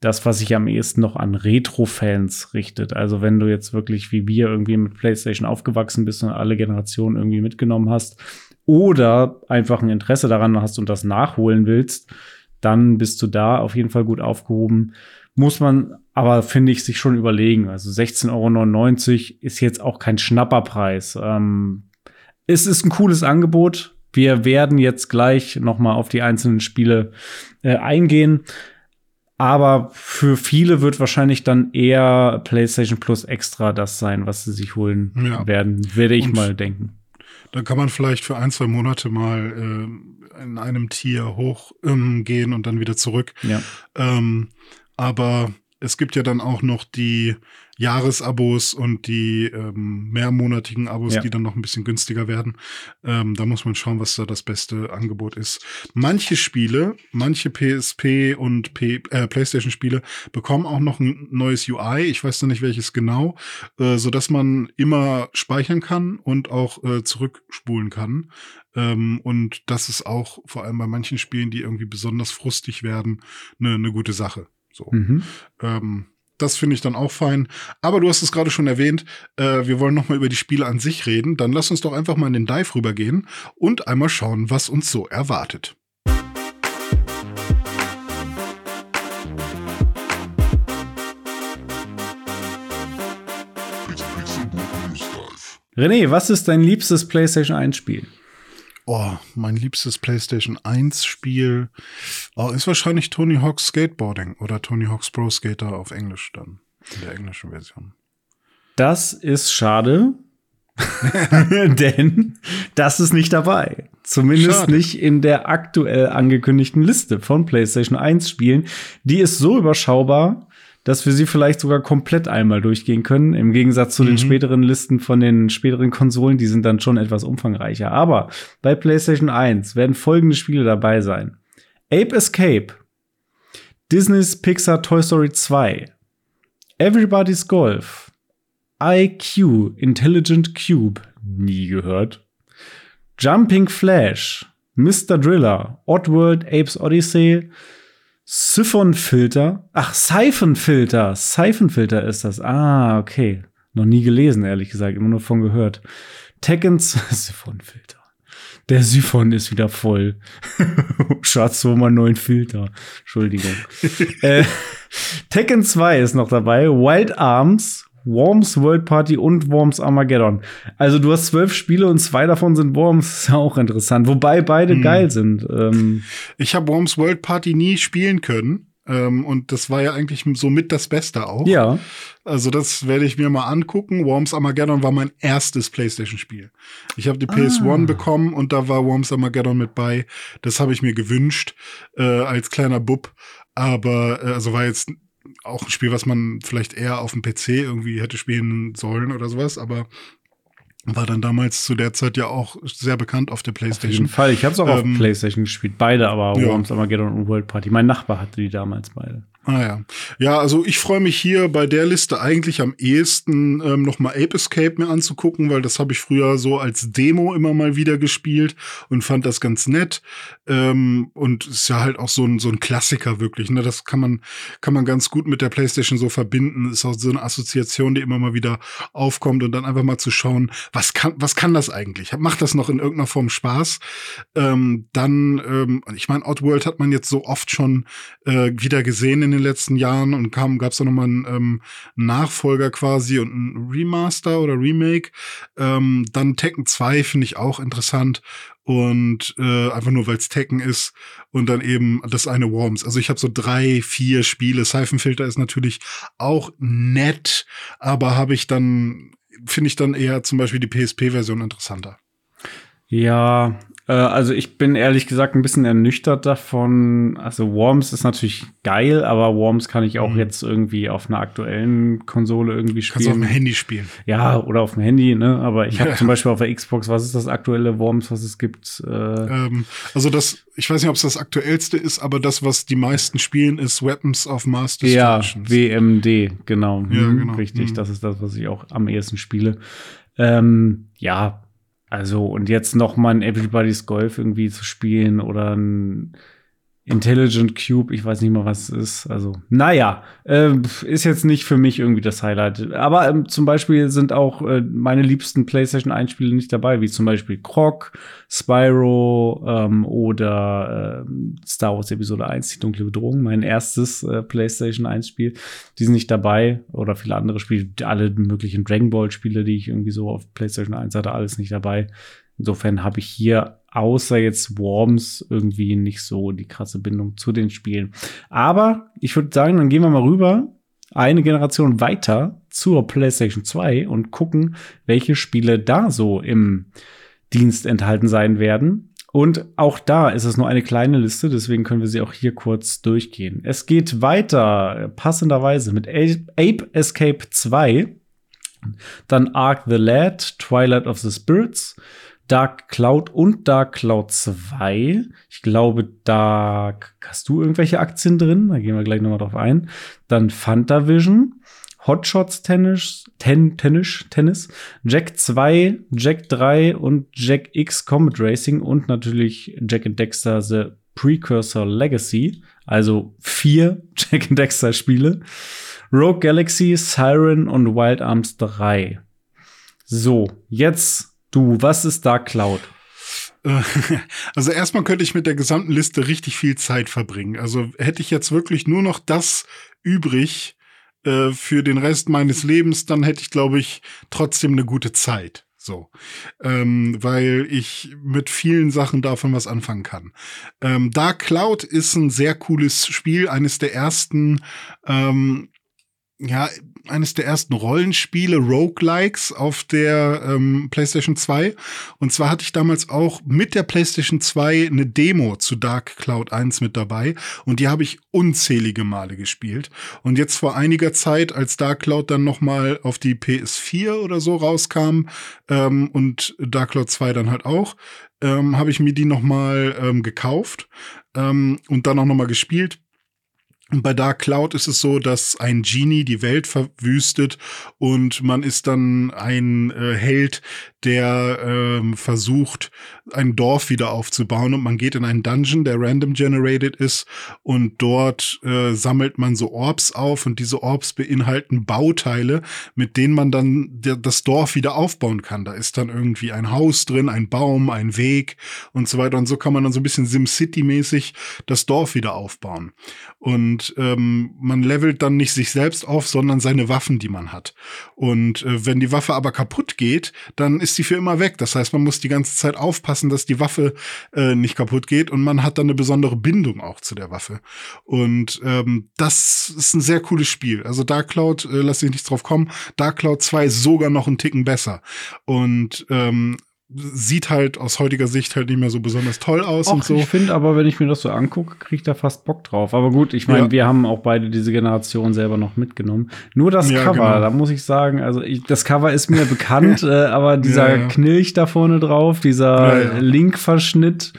das, was sich am ehesten noch an Retro-Fans richtet. Also wenn du jetzt wirklich wie wir irgendwie mit PlayStation aufgewachsen bist und alle Generationen irgendwie mitgenommen hast, oder einfach ein Interesse daran hast und das nachholen willst, dann bist du da auf jeden Fall gut aufgehoben. Muss man aber, finde ich, sich schon überlegen. Also 16,99 Euro ist jetzt auch kein Schnapperpreis. Ähm, es ist ein cooles Angebot. Wir werden jetzt gleich noch mal auf die einzelnen Spiele äh, eingehen. Aber für viele wird wahrscheinlich dann eher PlayStation Plus Extra das sein, was sie sich holen ja. werden, werde ich und mal denken. Da kann man vielleicht für ein, zwei Monate mal äh, in einem Tier hochgehen ähm, und dann wieder zurück. Ja. Ähm, aber es gibt ja dann auch noch die Jahresabos und die ähm, mehrmonatigen Abos, ja. die dann noch ein bisschen günstiger werden. Ähm, da muss man schauen, was da das beste Angebot ist. Manche Spiele, manche PSP und P äh, PlayStation-Spiele bekommen auch noch ein neues UI. Ich weiß noch nicht welches genau, äh, so dass man immer speichern kann und auch äh, zurückspulen kann. Ähm, und das ist auch vor allem bei manchen Spielen, die irgendwie besonders frustig werden, eine ne gute Sache. So. Mhm. Ähm, das finde ich dann auch fein. Aber du hast es gerade schon erwähnt, äh, wir wollen noch mal über die Spiele an sich reden. Dann lass uns doch einfach mal in den Dive rübergehen und einmal schauen, was uns so erwartet. René, was ist dein liebstes PlayStation 1 Spiel? Oh, mein liebstes PlayStation 1 Spiel oh, ist wahrscheinlich Tony Hawk's Skateboarding oder Tony Hawk's Pro Skater auf Englisch dann, in der englischen Version. Das ist schade, denn das ist nicht dabei. Zumindest Schade. nicht in der aktuell angekündigten Liste von PlayStation 1 Spielen. Die ist so überschaubar, dass wir sie vielleicht sogar komplett einmal durchgehen können. Im Gegensatz zu mhm. den späteren Listen von den späteren Konsolen, die sind dann schon etwas umfangreicher. Aber bei PlayStation 1 werden folgende Spiele dabei sein. Ape Escape, Disney's Pixar Toy Story 2, Everybody's Golf, IQ, Intelligent Cube, nie gehört, Jumping Flash, Mr. Driller, Oddworld Apes Odyssey, Siphonfilter. Ach, Siphonfilter. Siphonfilter ist das. Ah, okay. Noch nie gelesen, ehrlich gesagt. Immer nur von gehört. Tekkens Siphonfilter. Der Siphon ist wieder voll. Schatz, hol mal neuen Filter. Entschuldigung. äh, Tekken 2 ist noch dabei. Wild Arms, Worms World Party und Worms Armageddon. Also du hast zwölf Spiele und zwei davon sind Worms. Ist ja auch interessant. Wobei beide hm. geil sind. Ähm ich habe Worms World Party nie spielen können. Ähm, und das war ja eigentlich so mit das Beste auch. Ja. Also das werde ich mir mal angucken. Worms Armageddon war mein erstes PlayStation-Spiel. Ich habe die PS1 ah. bekommen und da war Worms Armageddon mit bei. Das habe ich mir gewünscht äh, als kleiner Bub. Aber äh, also war jetzt auch ein Spiel, was man vielleicht eher auf dem PC irgendwie hätte spielen sollen oder sowas, aber war dann damals zu der Zeit ja auch sehr bekannt auf der PlayStation. Auf jeden Fall, ich habe es auch ähm, auf PlayStation gespielt, beide, aber ja. Worms Armageddon und World Party. Mein Nachbar hatte die damals beide. Ah ja. Ja, also ich freue mich hier bei der Liste eigentlich am ehesten ähm, noch mal Ape Escape mir anzugucken, weil das habe ich früher so als Demo immer mal wieder gespielt und fand das ganz nett. Ähm, und ist ja halt auch so ein, so ein Klassiker wirklich. Ne? Das kann man, kann man ganz gut mit der PlayStation so verbinden. Ist auch so eine Assoziation, die immer mal wieder aufkommt und dann einfach mal zu schauen, was kann, was kann das eigentlich? Macht das noch in irgendeiner Form Spaß? Ähm, dann, ähm, ich meine, Oddworld hat man jetzt so oft schon äh, wieder gesehen in den letzten Jahren und kam, gab es da nochmal einen ähm, Nachfolger quasi und ein Remaster oder Remake. Ähm, dann Tekken 2 finde ich auch interessant und äh, einfach nur weil es Tekken ist und dann eben das eine Worms. Also ich habe so drei, vier Spiele. Siphonfilter ist natürlich auch nett, aber habe ich dann finde ich dann eher zum Beispiel die PSP-Version interessanter. Ja, äh, also ich bin ehrlich gesagt ein bisschen ernüchtert davon. Also Worms ist natürlich geil, aber Worms kann ich auch mhm. jetzt irgendwie auf einer aktuellen Konsole irgendwie spielen. Kannst du auf dem Handy spielen. Ja, oder auf dem Handy, ne? Aber ich habe ja. zum Beispiel auf der Xbox, was ist das aktuelle Worms, was es gibt? Äh ähm, also das, ich weiß nicht, ob es das aktuellste ist, aber das, was die meisten spielen, ist Weapons of Mass Destruction. Ja, WMD, genau. Ja, hm, genau. Richtig, mhm. das ist das, was ich auch am ehesten spiele. Ähm, ja, also, und jetzt noch mal ein Everybody's Golf irgendwie zu spielen oder ein Intelligent Cube, ich weiß nicht mal, was es ist. Also, naja, äh, ist jetzt nicht für mich irgendwie das Highlight. Aber ähm, zum Beispiel sind auch äh, meine liebsten PlayStation 1-Spiele nicht dabei, wie zum Beispiel Croc, Spyro ähm, oder äh, Star Wars Episode 1, die dunkle Bedrohung, mein erstes äh, PlayStation 1-Spiel. Die sind nicht dabei oder viele andere Spiele, alle möglichen Dragon Ball-Spiele, die ich irgendwie so auf PlayStation 1 hatte, alles nicht dabei. Insofern habe ich hier außer jetzt Worms irgendwie nicht so die krasse Bindung zu den Spielen. Aber ich würde sagen, dann gehen wir mal rüber eine Generation weiter zur PlayStation 2 und gucken, welche Spiele da so im Dienst enthalten sein werden. Und auch da ist es nur eine kleine Liste, deswegen können wir sie auch hier kurz durchgehen. Es geht weiter, passenderweise, mit Ape Escape 2, dann Ark the Lad, Twilight of the Spirits, Dark Cloud und Dark Cloud 2. Ich glaube, da hast du irgendwelche Aktien drin. Da gehen wir gleich nochmal drauf ein. Dann Fantavision, Hotshots Tennis, Ten, Tennis, Tennis, Jack 2, Jack 3 und Jack X Comet Racing und natürlich Jack and Dexter The Precursor Legacy. Also vier Jack and Dexter Spiele. Rogue Galaxy, Siren und Wild Arms 3. So, jetzt Du, was ist Dark Cloud? Also erstmal könnte ich mit der gesamten Liste richtig viel Zeit verbringen. Also hätte ich jetzt wirklich nur noch das übrig äh, für den Rest meines Lebens, dann hätte ich, glaube ich, trotzdem eine gute Zeit. So, ähm, weil ich mit vielen Sachen davon was anfangen kann. Ähm, Dark Cloud ist ein sehr cooles Spiel, eines der ersten ähm, ja, eines der ersten Rollenspiele, Roguelikes auf der ähm, PlayStation 2. Und zwar hatte ich damals auch mit der PlayStation 2 eine Demo zu Dark Cloud 1 mit dabei. Und die habe ich unzählige Male gespielt. Und jetzt vor einiger Zeit, als Dark Cloud dann nochmal auf die PS4 oder so rauskam ähm, und Dark Cloud 2 dann halt auch, ähm, habe ich mir die nochmal ähm, gekauft ähm, und dann auch nochmal gespielt und bei Dark Cloud ist es so, dass ein Genie die Welt verwüstet und man ist dann ein äh, Held, der ähm, versucht, ein Dorf wieder aufzubauen und man geht in einen Dungeon, der random generated ist und dort äh, sammelt man so Orbs auf und diese Orbs beinhalten Bauteile, mit denen man dann das Dorf wieder aufbauen kann. Da ist dann irgendwie ein Haus drin, ein Baum, ein Weg und so weiter und so kann man dann so ein bisschen SimCity-mäßig das Dorf wieder aufbauen. Und ähm, man levelt dann nicht sich selbst auf, sondern seine Waffen, die man hat. Und äh, wenn die Waffe aber kaputt geht, dann ist sie für immer weg. Das heißt, man muss die ganze Zeit aufpassen, dass die Waffe äh, nicht kaputt geht und man hat dann eine besondere Bindung auch zu der Waffe. Und ähm, das ist ein sehr cooles Spiel. Also Dark Cloud, äh, lass dich nicht drauf kommen, Dark Cloud 2 ist sogar noch einen Ticken besser. Und ähm, sieht halt aus heutiger Sicht halt nicht mehr so besonders toll aus Och, und so. Ich finde aber, wenn ich mir das so angucke, kriege ich da fast Bock drauf. Aber gut, ich meine, ja. wir haben auch beide diese Generation selber noch mitgenommen. Nur das ja, Cover, genau. da muss ich sagen, also ich, das Cover ist mir bekannt, äh, aber dieser ja, Knilch da vorne drauf, dieser Link-Verschnitt,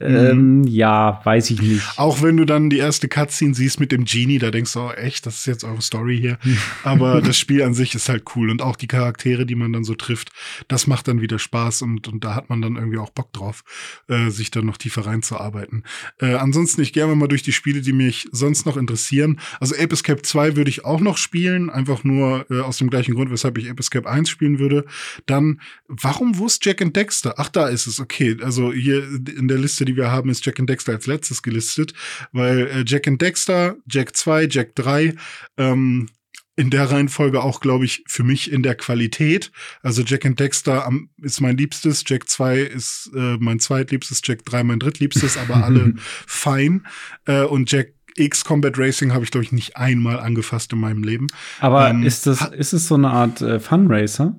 ähm, mhm. ja, weiß ich nicht. Auch wenn du dann die erste Cutscene siehst mit dem Genie, da denkst du, oh, echt, das ist jetzt eure Story hier. Aber das Spiel an sich ist halt cool und auch die Charaktere, die man dann so trifft, das macht dann wieder Spaß und, und da hat man dann irgendwie auch Bock drauf, äh, sich dann noch tiefer reinzuarbeiten. Äh, ansonsten, ich gehe mal durch die Spiele, die mich sonst noch interessieren. Also Ape Escape 2 würde ich auch noch spielen, einfach nur äh, aus dem gleichen Grund, weshalb ich Ape Escape 1 spielen würde. Dann, warum wusste Jack and Dexter? Ach, da ist es, okay. Also hier in der Liste die wir haben, ist Jack and Dexter als letztes gelistet, weil äh, Jack and Dexter, Jack 2, Jack 3, ähm, in der Reihenfolge auch, glaube ich, für mich in der Qualität. Also Jack and Dexter am, ist mein liebstes, Jack 2 ist äh, mein zweitliebstes, Jack 3 mein drittliebstes, aber alle fein. Äh, und Jack X Combat Racing habe ich, glaube ich, nicht einmal angefasst in meinem Leben. Aber ähm, ist, das, ist es so eine Art äh, Fun Racer?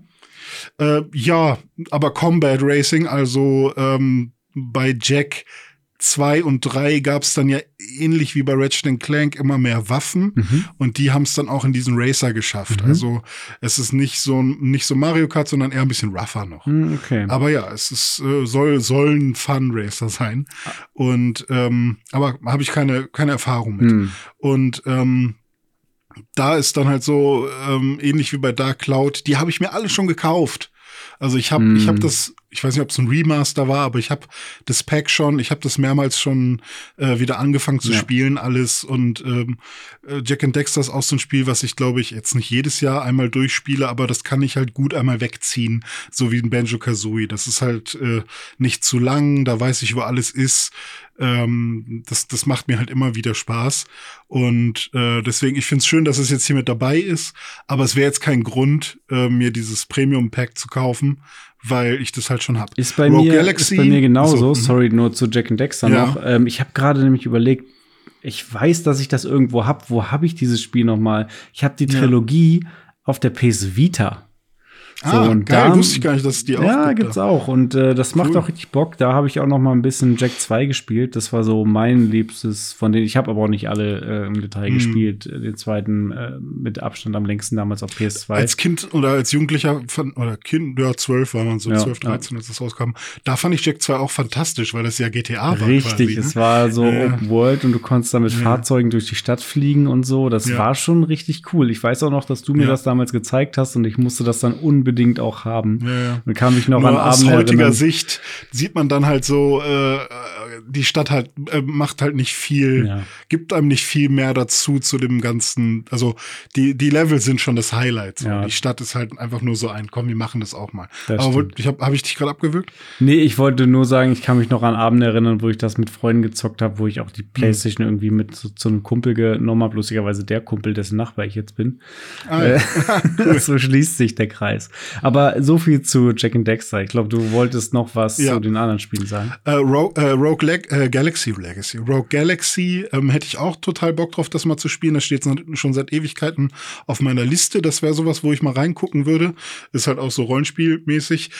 Äh, ja, aber Combat Racing, also ähm, bei Jack 2 und 3 gab es dann ja ähnlich wie bei Ratchet Clank immer mehr Waffen mhm. und die haben es dann auch in diesen Racer geschafft. Mhm. Also es ist nicht so nicht so Mario Kart, sondern eher ein bisschen rougher noch. Mhm, okay. Aber ja, es ist äh, soll soll ein Fun Racer sein und ähm, aber habe ich keine keine Erfahrung mit. Mhm. Und ähm, da ist dann halt so ähm, ähnlich wie bei Dark Cloud. Die habe ich mir alle schon gekauft. Also ich habe ich habe das ich weiß nicht, ob es ein Remaster war, aber ich habe das Pack schon, ich habe das mehrmals schon äh, wieder angefangen zu ja. spielen, alles. Und ähm, äh, Jack and Dexter ist auch so ein Spiel, was ich, glaube ich, jetzt nicht jedes Jahr einmal durchspiele, aber das kann ich halt gut einmal wegziehen, so wie ein Banjo Kazooie. Das ist halt äh, nicht zu lang, da weiß ich, wo alles ist. Ähm, das, das macht mir halt immer wieder Spaß. Und äh, deswegen, ich finde es schön, dass es jetzt hier mit dabei ist, aber es wäre jetzt kein Grund, äh, mir dieses Premium-Pack zu kaufen weil ich das halt schon habe. Ist bei mir Galaxy, ist bei mir genauso. So, mhm. Sorry, nur zu Jack and Dexter ja. noch. Ähm, ich habe gerade nämlich überlegt, ich weiß, dass ich das irgendwo habe. Wo habe ich dieses Spiel noch mal? Ich habe die Trilogie ja. auf der PS Vita. So, ah, und geil, da, wusste ich gar nicht, dass es die auch Ja, gibt, gibt's auch. Und äh, das cool. macht auch richtig Bock. Da habe ich auch noch mal ein bisschen Jack 2 gespielt. Das war so mein liebstes von denen. Ich habe aber auch nicht alle äh, im Detail mm. gespielt. Den zweiten äh, mit Abstand am längsten damals auf PS2. Als Kind oder als Jugendlicher von, oder Kind, ja, 12 war man so, ja, 12, 13, ja. als das rauskam. Da fand ich Jack 2 auch fantastisch, weil das ja GTA war. Richtig, quasi, es ne? war so ja. Open World und du konntest damit Fahrzeugen durch die Stadt fliegen und so. Das war schon richtig cool. Ich weiß auch noch, dass du mir das damals gezeigt hast und ich musste das dann unbedingt auch haben. Ja, ja. Und kann mich noch Nur an Abend Aus heutiger erinnern. Sicht sieht man dann halt so, äh, die Stadt halt äh, macht halt nicht viel, ja. gibt einem nicht viel mehr dazu zu dem ganzen. Also die die Level sind schon das Highlight. So. Die Stadt ist halt einfach nur so ein, komm, wir machen das auch mal. Das Aber wollt, ich habe hab ich dich gerade abgewürgt? Nee, ich wollte nur sagen, ich kann mich noch an Abende erinnern, wo ich das mit Freunden gezockt habe, wo ich auch die hm. Playstation mhm. irgendwie mit zu, zu einem Kumpel genommen habe, lustigerweise der Kumpel, dessen Nachbar ich jetzt bin. Ah, ja. äh, so schließt sich der Kreis. Aber so viel zu Jack and Dexter. Ich glaube, du wolltest noch was ja. zu den anderen Spielen sagen. Äh, Rogue, äh, Rogue Leg äh, Galaxy Legacy. Rogue Galaxy ähm, hätte ich auch total Bock drauf, das mal zu spielen. Das steht schon seit Ewigkeiten auf meiner Liste. Das wäre sowas, wo ich mal reingucken würde. Ist halt auch so Rollenspielmäßig.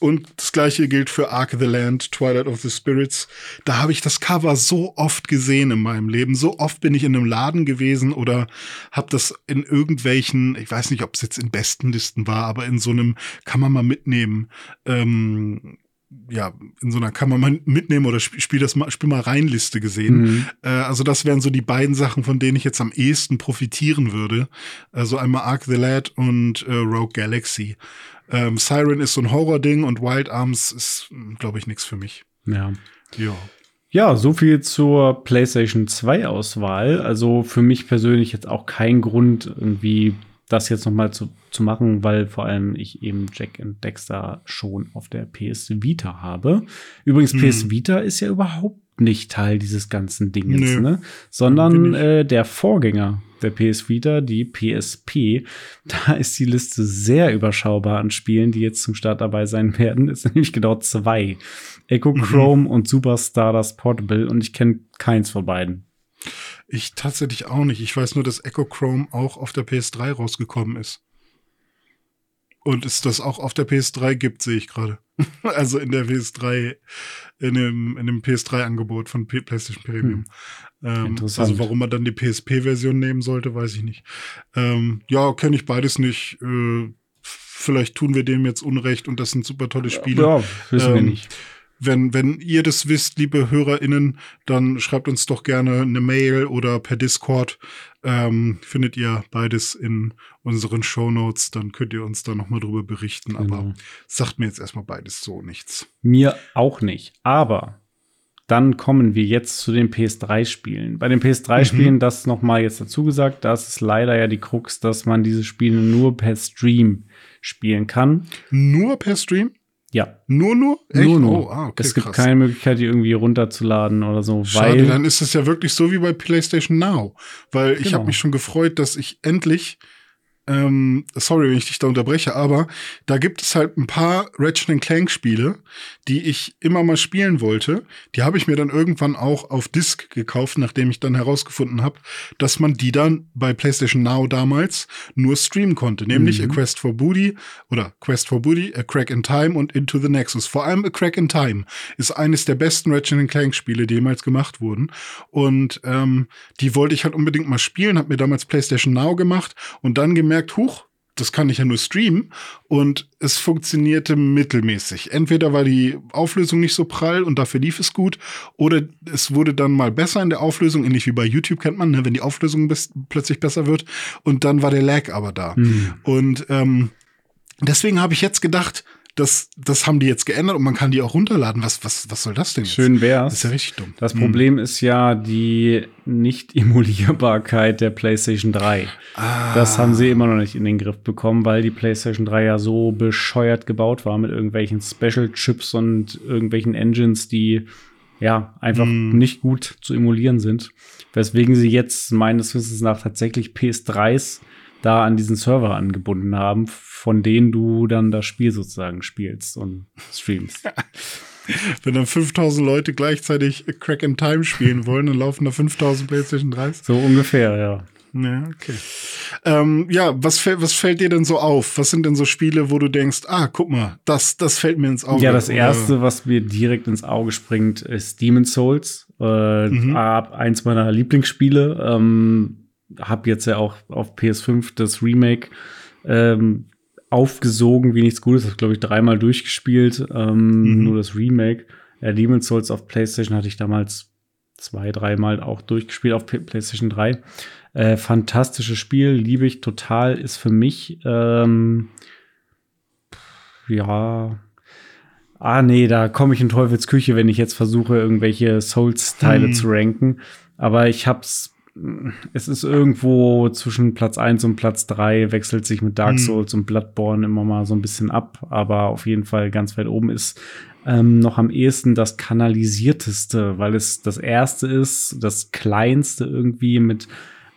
Und das gleiche gilt für Ark the Land, Twilight of the Spirits. Da habe ich das Cover so oft gesehen in meinem Leben. So oft bin ich in einem Laden gewesen oder habe das in irgendwelchen, ich weiß nicht, ob es jetzt in besten Listen war, aber in so einem kann man mal mitnehmen. Ähm, ja, in so einer kann man mal mitnehmen oder spiel das mal, spiel mal rein Liste gesehen. Mhm. Äh, also das wären so die beiden Sachen, von denen ich jetzt am ehesten profitieren würde. Also einmal Ark the Lad und äh, Rogue Galaxy. Ähm, Siren ist so ein Horror-Ding und Wild Arms ist, glaube ich, nichts für mich. Ja. Ja. Ja, so viel zur PlayStation 2 Auswahl. Also für mich persönlich jetzt auch kein Grund, irgendwie das jetzt noch mal zu, zu machen, weil vor allem ich eben Jack and Dexter schon auf der PS Vita habe. Übrigens, hm. PS Vita ist ja überhaupt nicht Teil dieses ganzen Dinges, nee. ne? Sondern äh, der Vorgänger der PS Vita, die PSP. Da ist die Liste sehr überschaubar an Spielen, die jetzt zum Start dabei sein werden. Es sind nämlich genau zwei. Echo mhm. Chrome mhm. und Super Stardust Portable und ich kenne keins von beiden. Ich tatsächlich auch nicht. Ich weiß nur, dass Echo Chrome auch auf der PS3 rausgekommen ist. Und es das auch auf der PS3 gibt, sehe ich gerade. also in der PS3, in dem, in dem PS3-Angebot von P PlayStation Premium. Hm. Ähm, also warum man dann die PSP-Version nehmen sollte, weiß ich nicht. Ähm, ja, kenne ich beides nicht. Äh, vielleicht tun wir dem jetzt Unrecht und das sind super tolle Spiele. Ja, wissen ähm, wir nicht. Wenn, wenn ihr das wisst, liebe HörerInnen, dann schreibt uns doch gerne eine Mail oder per Discord. Ähm, findet ihr beides in unseren Show Notes, dann könnt ihr uns da nochmal drüber berichten. Genau. Aber sagt mir jetzt erstmal beides so nichts. Mir auch nicht. Aber dann kommen wir jetzt zu den PS3-Spielen. Bei den PS3-Spielen, mhm. das nochmal jetzt dazu gesagt, das ist leider ja die Krux, dass man diese Spiele nur per Stream spielen kann. Nur per Stream? Ja. Nur, nur? Echt? Nur, nur. Oh, ah, okay, es gibt krass. keine Möglichkeit, die irgendwie runterzuladen oder so, Schade, weil. dann ist es ja wirklich so wie bei PlayStation Now. Weil ich Genau. habe mich schon gefreut, dass ich endlich, ähm, sorry, wenn ich dich da unterbreche, aber da gibt es halt ein paar Ratchet Clank Spiele, die ich immer mal spielen wollte. Die habe ich mir dann irgendwann auch auf Disc gekauft, nachdem ich dann herausgefunden habe, dass man die dann bei PlayStation Now damals nur streamen konnte. Nämlich Mhm. A Quest for Booty oder Quest for Booty, A Crack in Time und Into the Nexus. Vor allem A Crack in Time ist eines der besten Ratchet Clank Spiele, die jemals gemacht wurden. Und ähm, die wollte ich halt unbedingt mal spielen, habe mir damals PlayStation Now gemacht und dann gemerkt, huch, das kann ich ja nur streamen und es funktionierte mittelmäßig. Entweder war die Auflösung nicht so prall und dafür lief es gut oder es wurde dann mal besser in der Auflösung, ähnlich wie bei YouTube kennt man, ne, wenn die Auflösung plötzlich besser wird und dann war der Lag aber da. Hm. Und ähm, deswegen habe ich jetzt gedacht, das, das haben die jetzt geändert und man kann die auch runterladen. Was, was, was soll das denn jetzt? Schön wär's. Das ist ja richtig dumm. Das Hm. Problem ist ja die Nicht-Emulierbarkeit der PlayStation 3. Ah. Das haben sie immer noch nicht in den Griff bekommen, weil die PlayStation 3 ja so bescheuert gebaut war mit irgendwelchen Special-Chips und irgendwelchen Engines, die ja einfach Hm. nicht gut zu emulieren sind. Weswegen sie jetzt meines Wissens nach tatsächlich PS3s da an diesen Server angebunden haben, von denen du dann das Spiel sozusagen spielst und streamst. Wenn dann 5000 Leute gleichzeitig Crack in Time spielen wollen, dann laufen da 5000 PlayStation 3s. So ungefähr, ja. Ja, okay. Ähm, ja, was, fäll- was fällt dir denn so auf? Was sind denn so Spiele, wo du denkst, ah, guck mal, das, das fällt mir ins Auge? Ja, das Oder- erste, was mir direkt ins Auge springt, ist Demon's Souls. Äh, Mhm. ab- Eins meiner Lieblingsspiele. Ähm, hab jetzt ja auch auf PS5 das Remake ähm, aufgesogen, wie nichts Gutes. Hab, glaube ich, dreimal durchgespielt. Ähm, Mhm. Nur das Remake. Ja, Demon's Souls auf PlayStation hatte ich damals zwei, dreimal auch durchgespielt auf PlayStation 3. Äh, fantastisches Spiel, liebe ich total. Ist für mich ähm, ja. Ah, nee, da komme ich in Teufels Küche, wenn ich jetzt versuche, irgendwelche Souls-Teile Hm. zu ranken. Aber ich hab's. Es ist irgendwo zwischen Platz 1 und Platz 3, wechselt sich mit Dark Hm. Souls und Bloodborne immer mal so ein bisschen ab, aber auf jeden Fall ganz weit oben ist ähm, noch am ehesten das kanalisierteste, weil es das erste ist, das kleinste irgendwie mit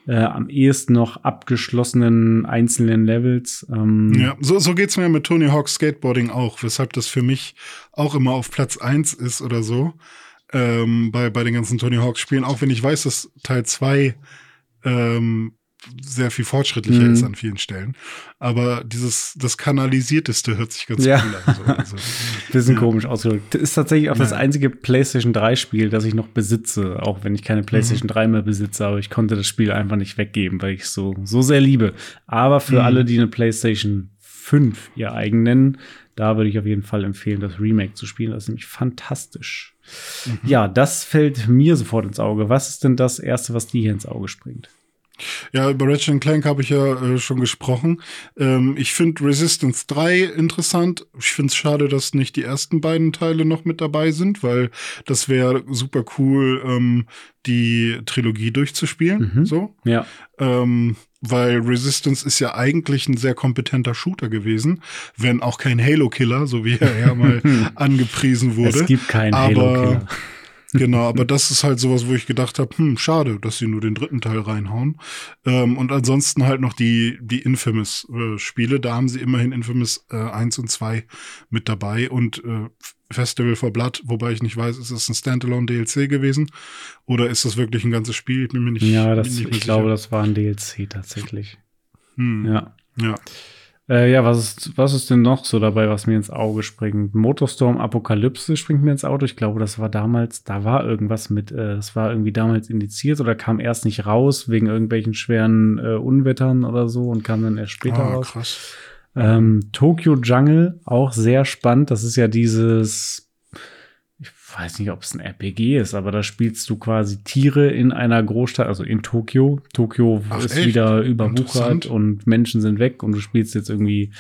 äh, am ehesten noch abgeschlossenen einzelnen Levels. Ähm, Ja, so, so geht's mir mit Tony Hawk's Skateboarding auch, weshalb das für mich auch immer auf Platz 1 ist oder so. Ähm, bei, bei den ganzen Tony Hawk's Spielen, auch wenn ich weiß, dass Teil 2 ähm, sehr viel fortschrittlicher Mhm. ist an vielen Stellen. Aber dieses, das kanalisierteste hört sich ganz Ja. cool an. So. Also, Bisschen Ja. komisch ausgedrückt. Ist tatsächlich auch das Ja. einzige PlayStation 3 Spiel, das ich noch besitze, auch wenn ich keine PlayStation Mhm. 3 mehr besitze, aber ich konnte das Spiel einfach nicht weggeben, weil ich es so, so sehr liebe. Aber für Mhm. alle, die eine PlayStation 5 ihr eigen nennen, da würde ich auf jeden Fall empfehlen, das Remake zu spielen. Das ist nämlich fantastisch. Mhm. Ja, das fällt mir sofort ins Auge. Was ist denn das Erste, was dir hier ins Auge springt? Ja, über Ratchet Clank habe ich ja äh, schon gesprochen. Ähm, ich finde Resistance 3 interessant. Ich finde es schade, dass nicht die ersten beiden Teile noch mit dabei sind, weil das wäre super cool, ähm, die Trilogie durchzuspielen. Mhm. So. Ja, Ähm, weil Resistance ist ja eigentlich ein sehr kompetenter Shooter gewesen, wenn auch kein Halo-Killer, so wie er ja mal angepriesen wurde. es gibt keinen Halo-Killer. Genau, aber das ist halt sowas, wo ich gedacht habe, hm, schade, dass sie nur den dritten Teil reinhauen. Ähm, und ansonsten halt noch die, die Infamous-Spiele. da haben sie immerhin Infamous äh, 1 und 2 mit dabei und äh, Festival for Blood, wobei ich nicht weiß, ist es ein Standalone-DLC gewesen oder ist das wirklich ein ganzes Spiel? Ich bin mir nicht, Ja, das, nicht ich glaube, sicher. das war ein DLC tatsächlich. Hm, Ja. ja. Äh, ja, was ist, was ist denn noch so dabei, was mir ins Auge springt? Motorstorm Apokalypse springt mir ins Auto. Ich glaube, das war damals, da war irgendwas mit, äh, das war irgendwie damals indiziert oder kam erst nicht raus wegen irgendwelchen schweren äh, Unwettern oder so und kam dann erst später Ah, raus. krass. Ähm, Tokyo Jungle, auch sehr spannend. Das ist ja dieses, weiß nicht, ob es ein RPG ist, aber da spielst du quasi Tiere in einer Großstadt, also in Tokio. Tokio Ach, ist echt? wieder überwuchert und Menschen sind weg und du spielst jetzt irgendwie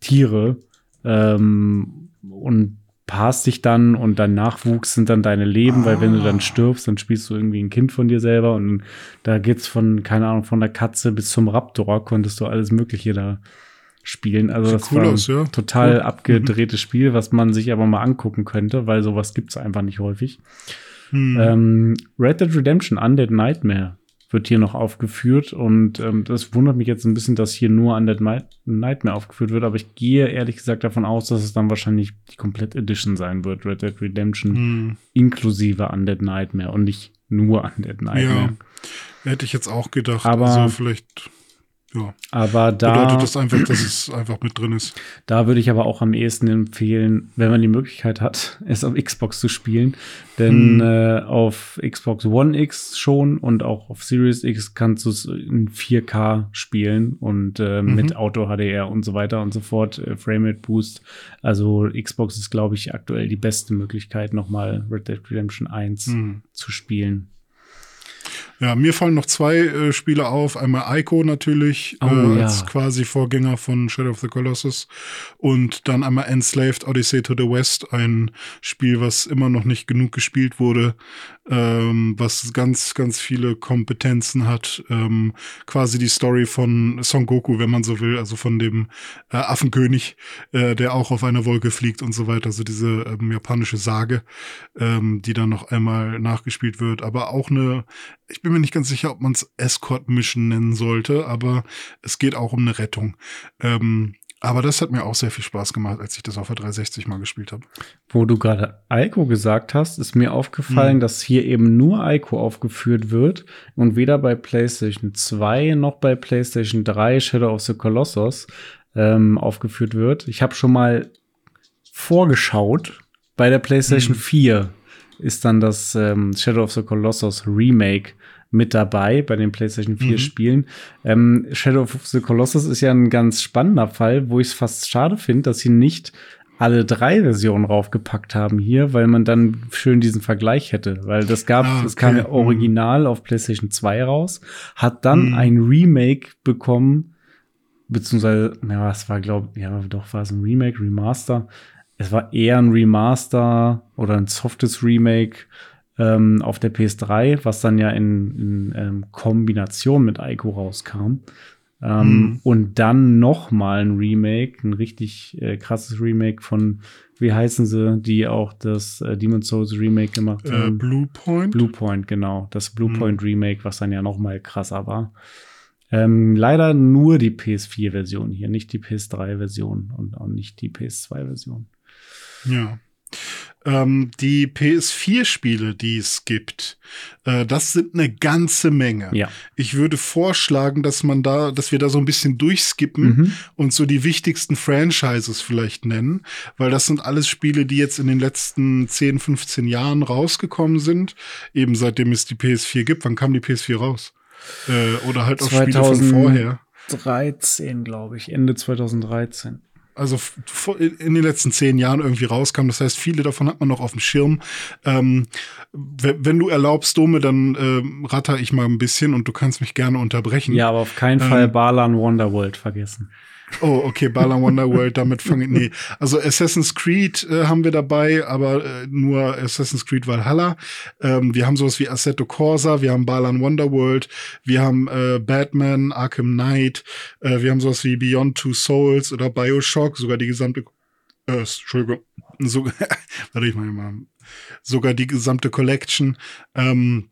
Tiere ähm, und paarst dich dann und dein Nachwuchs sind dann deine Leben, weil wenn du dann Ah. stirbst, dann spielst du irgendwie ein Kind von dir selber und da geht's von, keine Ahnung, von der Katze bis zum Raptor, konntest du alles Mögliche da spielen. Also Sieht das cool war aus, ja. total Cool. abgedrehtes Spiel, was man sich aber mal angucken könnte, weil sowas gibt's einfach nicht häufig. Hm. Ähm, Red Dead Redemption Undead Nightmare wird hier noch aufgeführt und ähm, das wundert mich jetzt ein bisschen, dass hier nur Undead Night Nightmare aufgeführt wird, aber ich gehe ehrlich gesagt davon aus, dass es dann wahrscheinlich die komplett Edition sein wird, Red Dead Redemption Hm. inklusive Undead Nightmare und nicht nur Undead Nightmare. Ja, hätte ich jetzt auch gedacht. Aber- also vielleicht, ja. Aber da Bedeutet das einfach, dass es einfach mit drin ist. Da würde ich aber auch am ehesten empfehlen, wenn man die Möglichkeit hat, es auf Xbox zu spielen. Denn Hm. äh, auf Xbox One X schon und auch auf Series X kannst du es in 4K spielen und äh, Mhm. mit Auto HDR und so weiter und so fort, äh, Framerate Boost. Also Xbox ist, glaube ich, aktuell die beste Möglichkeit, nochmal Red Dead Redemption 1 Hm. zu spielen. Ja, mir fallen noch zwei äh, Spiele auf. Einmal Ico natürlich, Oh, äh, ja. als quasi Vorgänger von Shadow of the Colossus. Und dann einmal Enslaved Odyssey to the West, ein Spiel, was immer noch nicht genug gespielt wurde, ähm, was ganz, ganz viele Kompetenzen hat. Ähm, quasi die Story von Son Goku, wenn man so will, also von dem äh, Affenkönig, äh, der auch auf einer Wolke fliegt und so weiter. Also diese ähm, japanische Sage, ähm, die dann noch einmal nachgespielt wird. Aber auch eine ich bin mir nicht ganz sicher, ob man es Escort-Mission nennen sollte, aber es geht auch um eine Rettung. Ähm, aber das hat mir auch sehr viel Spaß gemacht, als ich das auf der 360 mal gespielt habe. Wo du gerade Ico gesagt hast, ist mir aufgefallen, Hm. dass hier eben nur Ico aufgeführt wird und weder bei PlayStation 2 noch bei PlayStation 3 Shadow of the Colossus ähm, aufgeführt wird. Ich habe schon mal vorgeschaut. Bei der PlayStation Hm. 4 ist dann das ähm, Shadow of the Colossus Remake mit dabei bei den PlayStation 4 Mhm. Spielen. Ähm, Shadow of the Colossus ist ja ein ganz spannender Fall, wo ich es fast schade finde, dass sie nicht alle drei Versionen raufgepackt haben hier, weil man dann schön diesen Vergleich hätte. Weil das gab, Ah, es kam okay. ja original auf PlayStation 2 raus, hat dann Mhm. ein Remake bekommen, beziehungsweise, ja, es war, glaube ja, doch war es ein Remake, Remaster. Es war eher ein Remaster oder ein softes Remake ähm, auf der PS3, was dann ja in, in ähm, Kombination mit Ico rauskam. Ähm, Mhm. Und dann noch mal ein Remake, ein richtig äh, krasses Remake von, wie heißen sie, die auch das äh, Demon's Souls Remake gemacht Äh, haben. Blue Point. Bluepoint, genau. Das Mhm. Bluepoint Remake, was dann ja noch mal krasser war. Ähm, leider nur die PS4-Version hier, nicht die PS3-Version und auch nicht die PS2-Version. Ja. Ähm, die PS4-Spiele, die es gibt, äh, das sind eine ganze Menge. Ja. Ich würde vorschlagen, dass man da, dass wir da so ein bisschen durchskippen Mhm. und so die wichtigsten Franchises vielleicht nennen, weil das sind alles Spiele, die jetzt in den letzten 10, 15 Jahren rausgekommen sind, eben seitdem es die PS4 gibt. Wann kam die PS4 raus? Äh, oder halt auch Spiele von 2000 vorher. 13, glaube ich, Ende 2013. also in den letzten zehn Jahren irgendwie rauskam. Das heißt, viele davon hat man noch auf dem Schirm. Ähm, we- wenn du erlaubst, Dome, dann ähm, ratter ich mal ein bisschen und du kannst mich gerne unterbrechen. Ja, aber auf keinen Ähm, Fall Balan Wonderworld vergessen. Oh, okay, Balan Wonderworld, damit fange ich. Nee. Also Assassin's Creed äh, haben wir dabei, aber äh, nur Assassin's Creed Valhalla. Ähm, wir haben sowas wie Assetto Corsa, wir haben Balan Wonderworld, wir haben äh, Batman, Arkham Knight, äh, wir haben sowas wie Beyond Two Souls oder Bioshock, sogar die gesamte äh, Entschuldigung, so, warte ich mal, sogar die gesamte Collection. Ähm,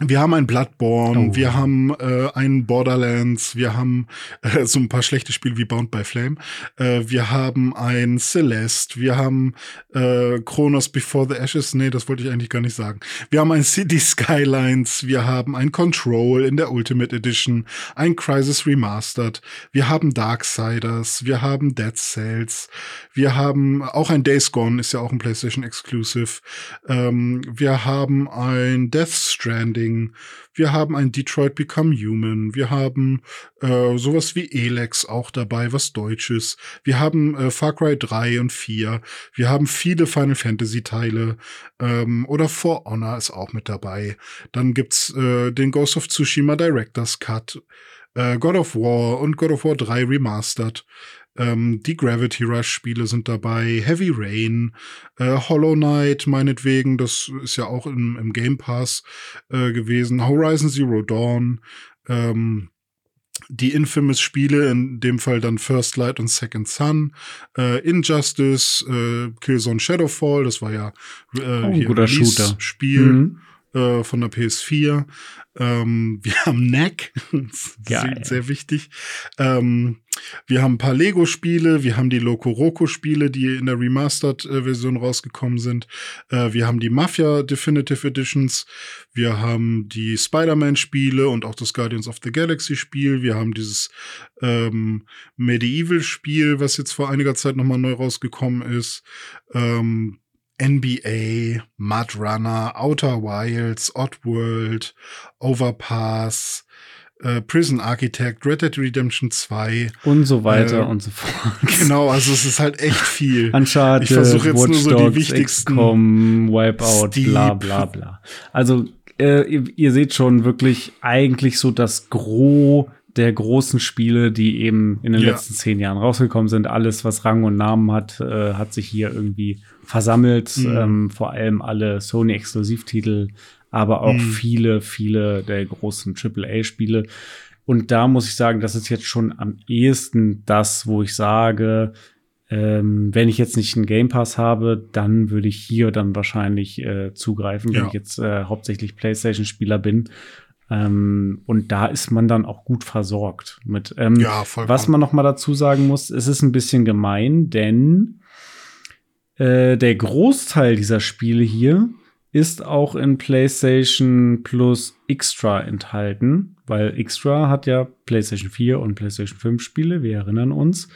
wir haben ein Bloodborne, Oh. wir haben äh, ein Borderlands, wir haben äh, so ein paar schlechte Spiele wie Bound by Flame, äh, wir haben ein Celeste, wir haben äh, Chronos Before the Ashes, nee, das wollte ich eigentlich gar nicht sagen. Wir haben ein City Skylines, wir haben ein Control in der Ultimate Edition, ein Crisis Remastered, wir haben Darksiders, wir haben Dead Cells, wir haben auch ein Days Gone, ist ja auch ein PlayStation Exclusive, ähm, wir haben ein Death Stranding, wir haben ein Detroit Become Human, wir haben äh, sowas wie Elex auch dabei, was Deutsches, wir haben äh, Far Cry 3 und 4, wir haben viele Final Fantasy Teile. Ähm, oder For Honor ist auch mit dabei. Dann gibt's äh, den Ghost of Tsushima Director's Cut, äh, God of War und God of War 3 Remastered. Ähm, die Gravity Rush Spiele sind dabei, Heavy Rain, äh, Hollow Knight meinetwegen, das ist ja auch im, im Game Pass äh, gewesen, Horizon Zero Dawn, ähm, die Infamous-Spiele, in dem Fall dann First Light und Second Son, äh, Injustice, äh, Killzone Shadowfall, das war ja äh, Oh, hier guter Shooter. Spiel Mhm. Äh, von der PS4. Ähm, wir haben Knack, sehr, sehr wichtig. Ähm, wir haben ein paar Lego-Spiele, wir haben die Loco Roco-Spiele, die in der Remastered-Version rausgekommen sind. Äh, wir haben die Mafia Definitive Editions, wir haben die Spider-Man-Spiele und auch das Guardians of the Galaxy-Spiel. Wir haben dieses ähm, Medieval-Spiel, was jetzt vor einiger Zeit nochmal neu rausgekommen ist. Ähm, NBA, Mud Runner, Outer Wilds, Oddworld, Overpass, äh, Prison Architect, Red Dead Redemption 2. Und so weiter Äh, und so fort. Genau, also es ist halt echt viel. Uncharted, Ich versuche jetzt Watch nur so die wichtigsten- XCOM, Wipeout, Steep. bla bla bla. Also äh, ihr, ihr seht schon wirklich eigentlich so das Gros der großen Spiele, die eben in den Ja. letzten zehn Jahren rausgekommen sind. Alles, was Rang und Namen hat, äh, hat sich hier irgendwie versammelt. Mhm. Ähm, vor allem alle Sony-Exklusivtitel, aber auch Mhm. viele, viele der großen AAA-Spiele. Und da muss ich sagen, das ist jetzt schon am ehesten das, wo ich sage, ähm, wenn ich jetzt nicht einen Game Pass habe, dann würde ich hier dann wahrscheinlich äh, zugreifen, wenn Ja. ich jetzt äh, hauptsächlich PlayStation-Spieler bin. Ähm, und da ist man dann auch gut versorgt mit. Ähm, Ja, vollkommen. was man noch mal dazu sagen muss, es ist ein bisschen gemein, denn äh, der Großteil dieser Spiele hier ist auch in PlayStation Plus Extra enthalten, weil Extra hat ja PlayStation 4 und PlayStation 5 Spiele, wir erinnern uns.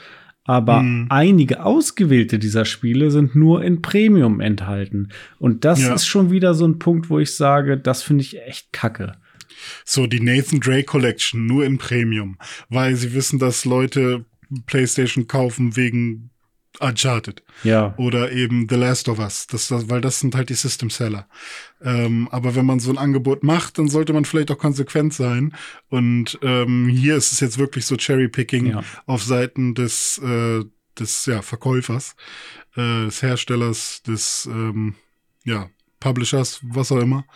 Aber Mhm. einige ausgewählte dieser Spiele sind nur in Premium enthalten. Und das Ja. ist schon wieder so ein Punkt, wo ich sage, das finde ich echt kacke. So, die Nathan Drake Collection nur in Premium, weil sie wissen, dass Leute PlayStation kaufen wegen Uncharted Ja. oder eben The Last of Us, das, das, weil das sind halt die System Seller. Ähm, aber wenn man so ein Angebot macht, dann sollte man vielleicht auch konsequent sein. Und ähm, hier ist es jetzt wirklich so Cherry-Picking Ja. auf Seiten des, äh, des ja, Verkäufers, äh, des Herstellers, des ähm, ja, Publishers, was auch immer.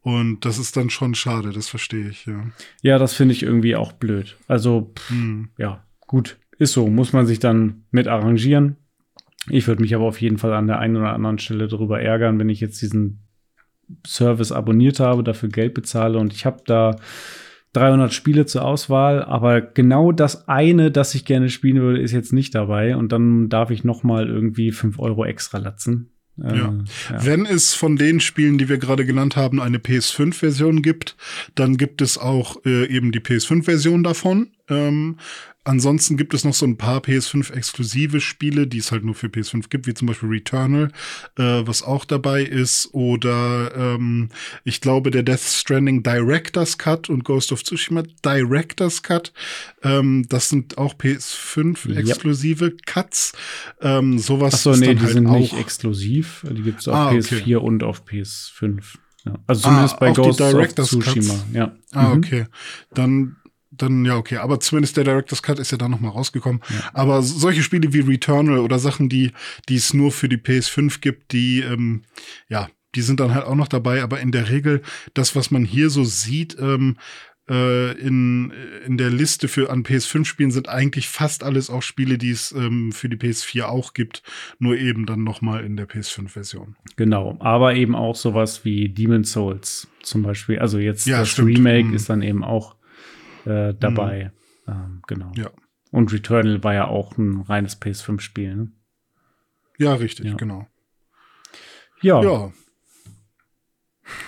Und das ist dann schon schade, das verstehe ich, ja. Ja, das finde ich irgendwie auch blöd. Also, pff, Hm. ja, gut, ist so, muss man sich dann mit arrangieren. Ich würde mich aber auf jeden Fall an der einen oder anderen Stelle darüber ärgern, wenn ich jetzt diesen Service abonniert habe, dafür Geld bezahle und ich habe da 300 Spiele zur Auswahl, aber genau das eine, das ich gerne spielen würde, ist jetzt nicht dabei und dann darf ich noch mal irgendwie 5 Euro extra latzen. Äh, Ja. ja. Wenn es von den Spielen, die wir gerade genannt haben, eine PS5-Version gibt, dann gibt es auch äh, eben die PS5-Version davon. Ähm, ansonsten gibt es noch so ein paar PS5-exklusive Spiele, die es halt nur für PS5 gibt, wie zum Beispiel Returnal, äh, was auch dabei ist. Oder ähm, ich glaube, der Death Stranding Director's Cut und Ghost of Tsushima Director's Cut. Ähm, das sind auch PS5-exklusive Cuts. Ähm, sowas Achso, ist nee, die halt sind nicht exklusiv. Die gibt es auf Ah, okay. PS4 und auf PS5. Ja. Also zumindest Ah, bei Ghost of Tsushima. Cuts? Ja. Ah, Mhm. okay. Dann, dann, ja, okay. Aber zumindest der Director's Cut ist ja dann nochmal rausgekommen. Aber solche Spiele wie Returnal oder Sachen, die, die es nur für die PS5 gibt, die, ähm, ja, die sind dann halt auch noch dabei. Aber in der Regel, das, was man hier so sieht, ähm, äh, in, in der Liste für an PS5-Spielen sind eigentlich fast alles auch Spiele, die es ähm, für die PS4 auch gibt, nur eben dann nochmal in der PS5-Version. Genau. Aber eben auch sowas wie Demon's Souls zum Beispiel. Also jetzt Ja, das stimmt. Remake Mhm. ist dann eben auch äh, dabei. Ähm, genau. Ja. Und Returnal war ja auch ein reines PS5-Spiel. Ne? Ja, richtig, Ja. genau. Ja. Ja.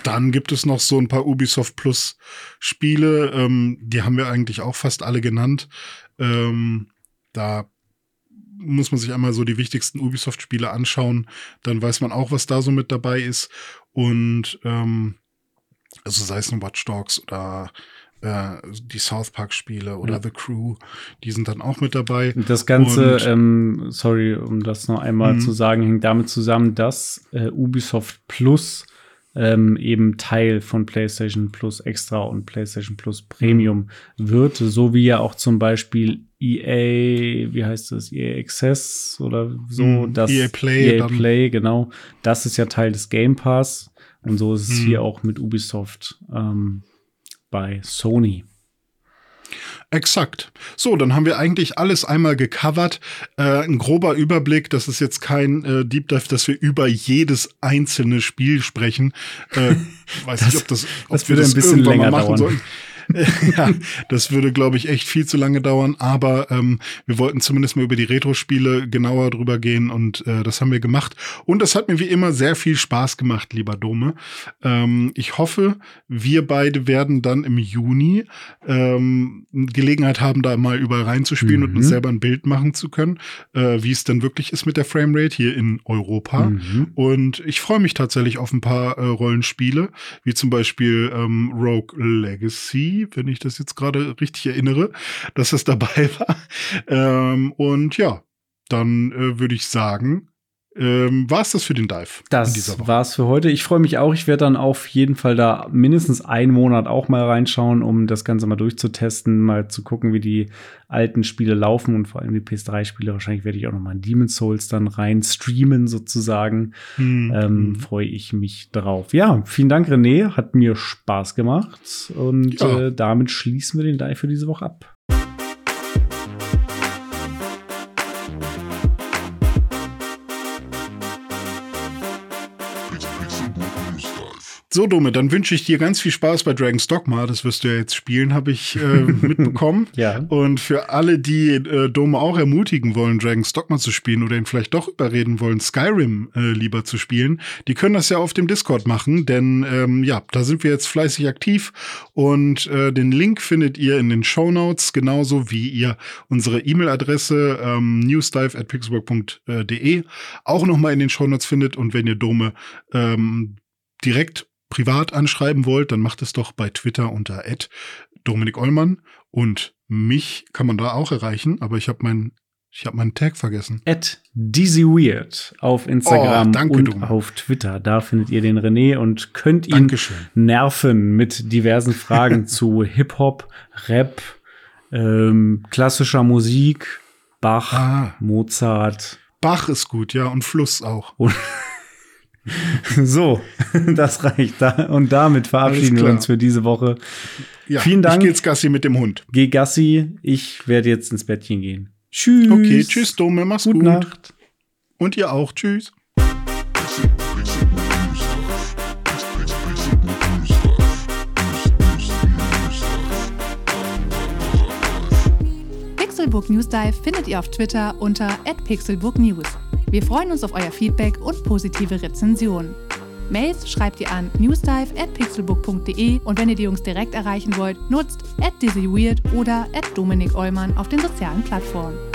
Dann gibt es noch so ein paar Ubisoft Plus Spiele, ähm, die haben wir eigentlich auch fast alle genannt. Ähm, da muss man sich einmal so die wichtigsten Ubisoft-Spiele anschauen, dann weiß man auch, was da so mit dabei ist. Und ähm, also sei es ein Watch Dogs oder äh, die South Park-Spiele oder Ja. The Crew, die sind dann auch mit dabei. Das Ganze, ähm, sorry, um das noch einmal Mhm. zu sagen, hängt damit zusammen, dass äh, Ubisoft Plus ähm, eben Teil von PlayStation Plus Extra und PlayStation Plus Premium wird, so wie ja auch zum Beispiel EA, wie heißt das, EA Access oder so, Mhm, das EA Play EA. Play, genau, das ist ja Teil des Game Pass und so ist es Mhm. hier auch mit Ubisoft ähm, bei Sony. Exakt. So, dann haben wir eigentlich alles einmal gecovert. Äh, ein grober Überblick, das ist jetzt kein äh, Deep Dive, dass wir über jedes einzelne Spiel sprechen. Äh, weiß das, nicht, ob das, ob das wir das ein bisschen länger machen dauern. Sollten. ja, das würde, glaube ich, echt viel zu lange dauern. Aber ähm, wir wollten zumindest mal über die Retro-Spiele genauer drüber gehen und äh, das haben wir gemacht. Und das hat mir wie immer sehr viel Spaß gemacht, lieber Dome. Ähm, ich hoffe, wir beide werden dann im Juni ähm, Gelegenheit haben, da mal überall reinzuspielen mhm. und uns mhm. selber ein Bild machen zu können, äh, wie es denn wirklich ist mit der Framerate hier in Europa. Mhm. Und ich freue mich tatsächlich auf ein paar äh, Rollenspiele, wie zum Beispiel ähm, Rogue Legacy wenn ich das jetzt gerade richtig erinnere, dass es dabei war. Ähm, und ja, dann äh, würde ich sagen, ähm, war es das für den Dive? Das war es für heute. Ich freue mich auch. Ich werde dann auf jeden Fall da mindestens einen Monat auch mal reinschauen, um das Ganze mal durchzutesten, mal zu gucken, wie die alten Spiele laufen und vor allem die PS3-Spiele. Wahrscheinlich werde ich auch noch mal in Demon's Souls dann rein streamen sozusagen. Hm. Ähm, hm. freue ich mich drauf. Ja, vielen Dank, René. Hat mir Spaß gemacht. Und ja. äh, damit schließen wir den Dive für diese Woche ab. So, Dome, dann wünsche ich dir ganz viel Spaß bei Dragon's Dogma. Das wirst du ja jetzt spielen, habe ich äh, mitbekommen. ja. Und für alle, die äh, Dome auch ermutigen wollen, Dragon's Dogma zu spielen oder ihn vielleicht doch überreden wollen, Skyrim äh, lieber zu spielen, die können das ja auf dem Discord machen, denn ähm, ja, da sind wir jetzt fleißig aktiv und äh, den Link findet ihr in den Show Notes, genauso wie ihr unsere E-Mail-Adresse ähm, newsdive@pixelburg.de auch nochmal in den Show Notes findet und wenn ihr Dome ähm, direkt privat anschreiben wollt, dann macht es doch bei Twitter unter Dominik Ollmann und mich kann man da auch erreichen, aber ich habe meinen ich habe meinen Tag vergessen. At DizzyWeird auf Instagram oh, danke, und Dom. auf Twitter. Da findet ihr den René und könnt ihn Dankeschön. nerven mit diversen Fragen zu Hip-Hop, Rap, ähm, klassischer Musik, Bach, ah. Mozart. Bach ist gut, ja, und Fluss auch. Und So, das reicht. Da. Und damit verabschieden wir uns für diese Woche. Ja, Vielen Dank. Ich gehe jetzt Gassi mit dem Hund. Geh Gassi. Ich werde jetzt ins Bettchen gehen. Tschüss. Okay, tschüss, Dome. Mach's Gute gut. Nacht. Und ihr auch. Tschüss. Pixelbook News Dive findet ihr auf Twitter unter @pixelbooknews. Wir freuen uns auf euer Feedback und positive Rezensionen. Mails schreibt ihr an newsdive@pixelbook.de und wenn ihr die Jungs direkt erreichen wollt, nutzt at dizzyweird oder at Dominik auf den sozialen Plattformen.